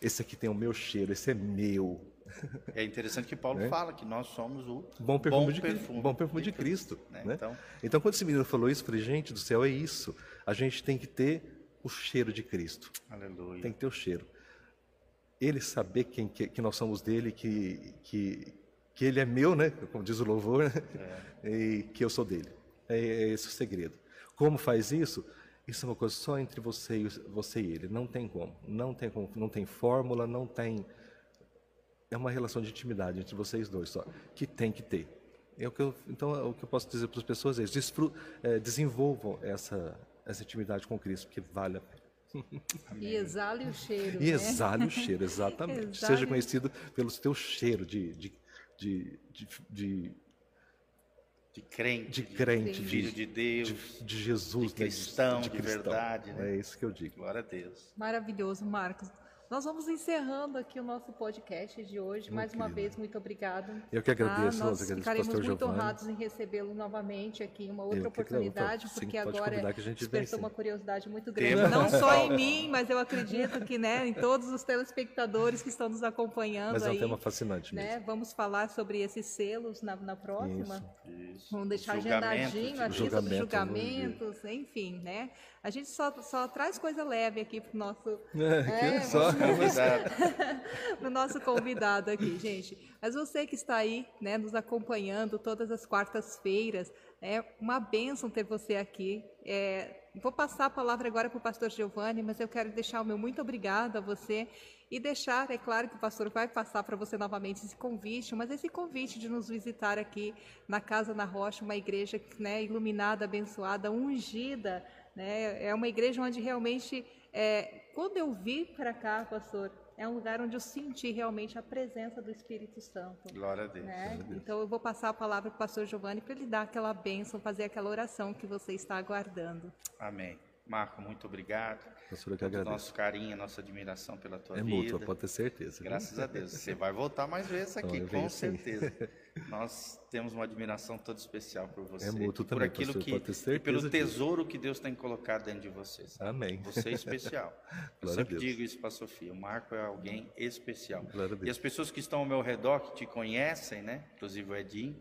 Esse aqui tem o meu cheiro, esse é meu. (laughs) É interessante que Paulo fala que nós somos o Bom perfume, de, perfume bom perfume de, Cristo. né? né? Então- Então, quando esse menino falou isso, eu falei, gente do céu, é isso. A gente tem que ter o cheiro de Cristo. Aleluia. Tem que ter o cheiro. Ele saber quem, que, que nós somos dele, que, que, que ele é meu, né? Como diz o louvor, né? (laughs) E que eu sou dele. É, é esse o segredo. Como faz isso? Isso é uma coisa só entre você e, você e ele. Não tem como. Não tem como. Não tem fórmula, não tem é uma relação de intimidade entre vocês dois só, que tem que ter. É o que eu, então, é o que eu posso dizer para as pessoas é, desfru, é, desenvolvam essa, essa intimidade com Cristo, porque vale a pena. E exale o cheiro. E né? exale o cheiro, exatamente. (laughs) Exale- Seja conhecido pelo teu cheiro de, de, de, de, de, De crente, de crente, filho de, de Deus, de, de Jesus, de né, cristão, de verdade, né? É isso que eu digo. glória a Deus. Maravilhoso, Marcos. Nós vamos encerrando aqui o nosso podcast de hoje. Mais uma vez, muito obrigado. Eu que agradeço, Ah, nós agradeço, ficaremos muito Giovanni. honrados em recebê-lo novamente aqui em uma outra Eu oportunidade, Sim, porque agora convidar que a gente vem, despertou sim. uma curiosidade muito grande, Temos não só em (laughs) mim, mas eu acredito que né, em todos os telespectadores que estão nos acompanhando Mas é um aí. tema fascinante mesmo. né? Vamos falar sobre esses selos na, na próxima. Isso. Vamos deixar agendadinho tipo, aqui sobre julgamento, julgamentos, enfim, né? A gente só, só traz coisa leve aqui pro nosso, É, (laughs) É, que só. Convidado. (laughs) pro nosso convidado aqui, gente. Mas você que está aí, né, nos acompanhando todas as quartas-feiras, é uma bênção ter você aqui. É, vou passar a palavra agora para o pastor Giovanni, mas eu quero deixar o meu muito obrigado a você e deixar, é claro que o pastor vai passar para você novamente esse convite, mas esse convite de nos visitar aqui na Casa na Rocha, uma igreja né, iluminada, abençoada, ungida, né? É uma igreja onde realmente, é, quando eu vim para cá, pastor, é um lugar onde eu senti realmente a presença do Espírito Santo. Glória a Deus. né? Então eu vou passar a palavra para o pastor Giovanni para ele dar aquela bênção, fazer aquela oração que você está aguardando. Amém. Marco, muito obrigado. Pastor, eu que agradeço. nosso carinho, nossa admiração pela tua É vida. mútua, pode ter certeza. Graças a Deus. Você vai voltar mais vezes (laughs) aqui, eu com certeza. (laughs) Nós temos uma admiração toda especial por você. É por também, aquilo pastor, que pode ter e pelo disso. tesouro que Deus tem colocado dentro de você. sabe? Amém. Você é especial. (laughs) Eu sempre digo isso para a Sofia. O Marco é alguém especial. E as pessoas que estão ao meu redor, que te conhecem, né? Inclusive o Edinho,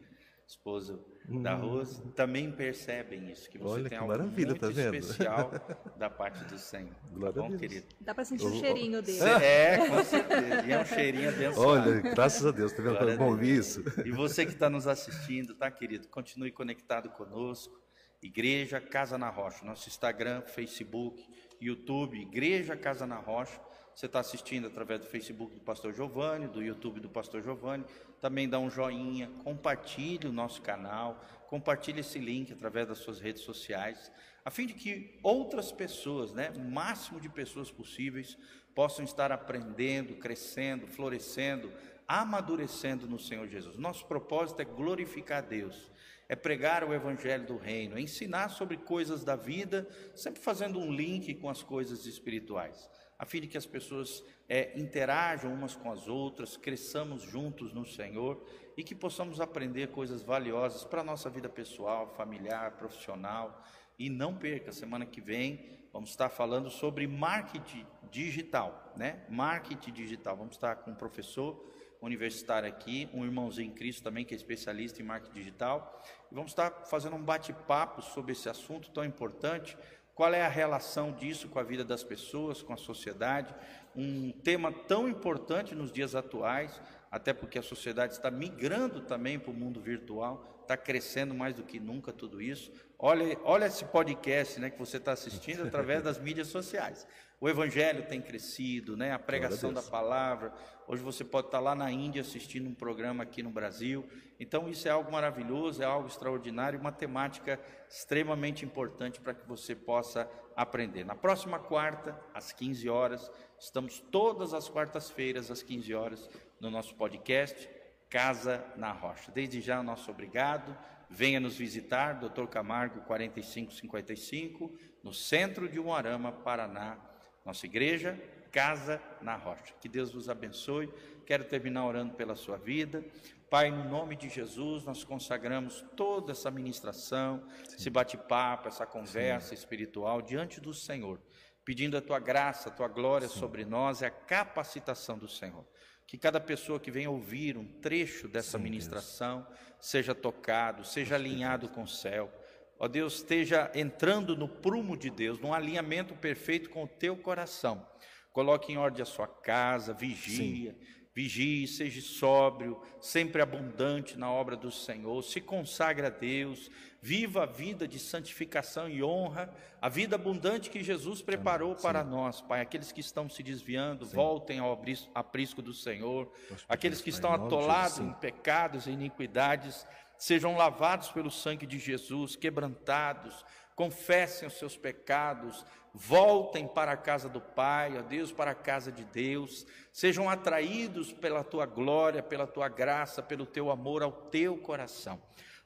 esposo da Rose, também percebem isso, que você Hum. Olha tem que algo muito tá vendo? especial (laughs) da parte do Senhor. Glória tá a bom, Deus. querido? Dá para sentir o oh. cheirinho dele. É, (laughs) com certeza. E é um cheirinho abençoado. Olha, graças a Deus, tá vendo? A bom isso. E você que está nos assistindo, tá, querido? Continue conectado conosco. Igreja Casa na Rocha, nosso Instagram, Facebook, YouTube, Igreja Casa na Rocha. Você está assistindo através do Facebook do Pastor Giovanni, do YouTube do Pastor Giovanni. Também dá um joinha, compartilhe o nosso canal, compartilhe esse link através das suas redes sociais, a fim de que outras pessoas, né, o máximo de pessoas possíveis, possam estar aprendendo, crescendo, florescendo, amadurecendo no Senhor Jesus. Nosso propósito é glorificar Deus, é pregar o evangelho do reino, é ensinar sobre coisas da vida, sempre fazendo um link com as coisas espirituais, a fim de que as pessoas é, interajam umas com as outras, cresçamos juntos no Senhor e que possamos aprender coisas valiosas para a nossa vida pessoal, familiar, profissional. E não perca, semana que vem vamos estar falando sobre marketing digital, né? Marketing digital. Vamos estar com um professor universitário aqui, um irmãozinho em Cristo também que é especialista em marketing digital. E vamos estar fazendo um bate-papo sobre esse assunto tão importante. Qual é a relação disso com a vida das pessoas, com a sociedade? Um tema tão importante nos dias atuais, até porque a sociedade está migrando também para o mundo virtual, está crescendo mais do que nunca tudo isso. Olha, olha esse podcast né, que você está assistindo através das (laughs) mídias sociais. O evangelho tem crescido, né, a pregação da palavra. Hoje você pode estar lá na Índia assistindo um programa aqui no Brasil. Então isso é algo maravilhoso, é algo extraordinário, uma temática extremamente importante para que você possa aprender. Na próxima quarta, às 15 horas, estamos todas as quartas-feiras às 15 horas no nosso podcast Casa na Rocha. Desde já, nosso obrigado. Venha nos visitar, Dr. Camargo 4555, no centro de Umuarama, Paraná. Nossa igreja, Casa na Rocha. Que Deus vos abençoe. Quero terminar orando pela sua vida. Pai, no nome de Jesus, nós consagramos toda essa ministração, esse bate-papo, essa conversa espiritual diante do Senhor, pedindo a tua graça, a tua glória sobre nós e a capacitação do Senhor. Que cada pessoa que venha ouvir um trecho dessa ministração seja tocado, seja alinhado com o céu. Ó Deus, esteja entrando no prumo de Deus, num alinhamento perfeito com o teu coração. Coloque em ordem a sua casa, vigia, vigie, seja sóbrio, sempre abundante na obra do Senhor, se consagre a Deus, viva a vida de santificação e honra, a vida abundante que Jesus preparou para nós, Pai. Aqueles que estão se desviando, voltem ao aprisco do Senhor, aqueles que estão atolados em sim. pecados e iniquidades, sejam lavados pelo sangue de Jesus, quebrantados, confessem os seus pecados, voltem para a casa do Pai, ó Deus, para a casa de Deus, sejam atraídos pela tua glória, pela tua graça, pelo teu amor ao teu coração.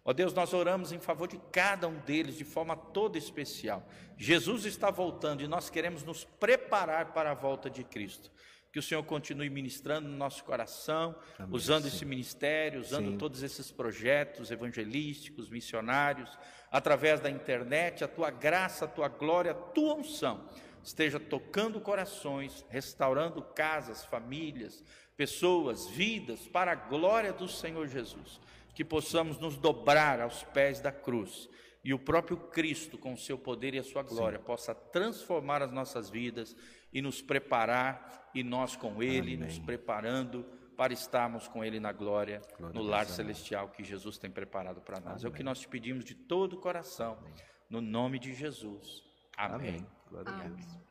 Ó Deus, nós oramos em favor de cada um deles de forma toda especial. Jesus está voltando e nós queremos nos preparar para a volta de Cristo. Que o Senhor continue ministrando no nosso coração, Amém, usando sim. esse ministério, usando sim. todos esses projetos evangelísticos, missionários, através da internet, a tua graça, a tua glória, a tua unção esteja tocando corações, restaurando casas, famílias, pessoas, vidas, para a glória do Senhor Jesus. Que possamos nos dobrar aos pés da cruz e o próprio Cristo, com o seu poder e a sua glória, Sim. possa transformar as nossas vidas e nos preparar, e nós com Ele, Amém. nos preparando para estarmos com Ele na glória, glória no lar celestial que Jesus tem preparado para nós. Amém. É o que nós te pedimos de todo o coração, Amém. no nome de Jesus. Amém. Glória a Deus.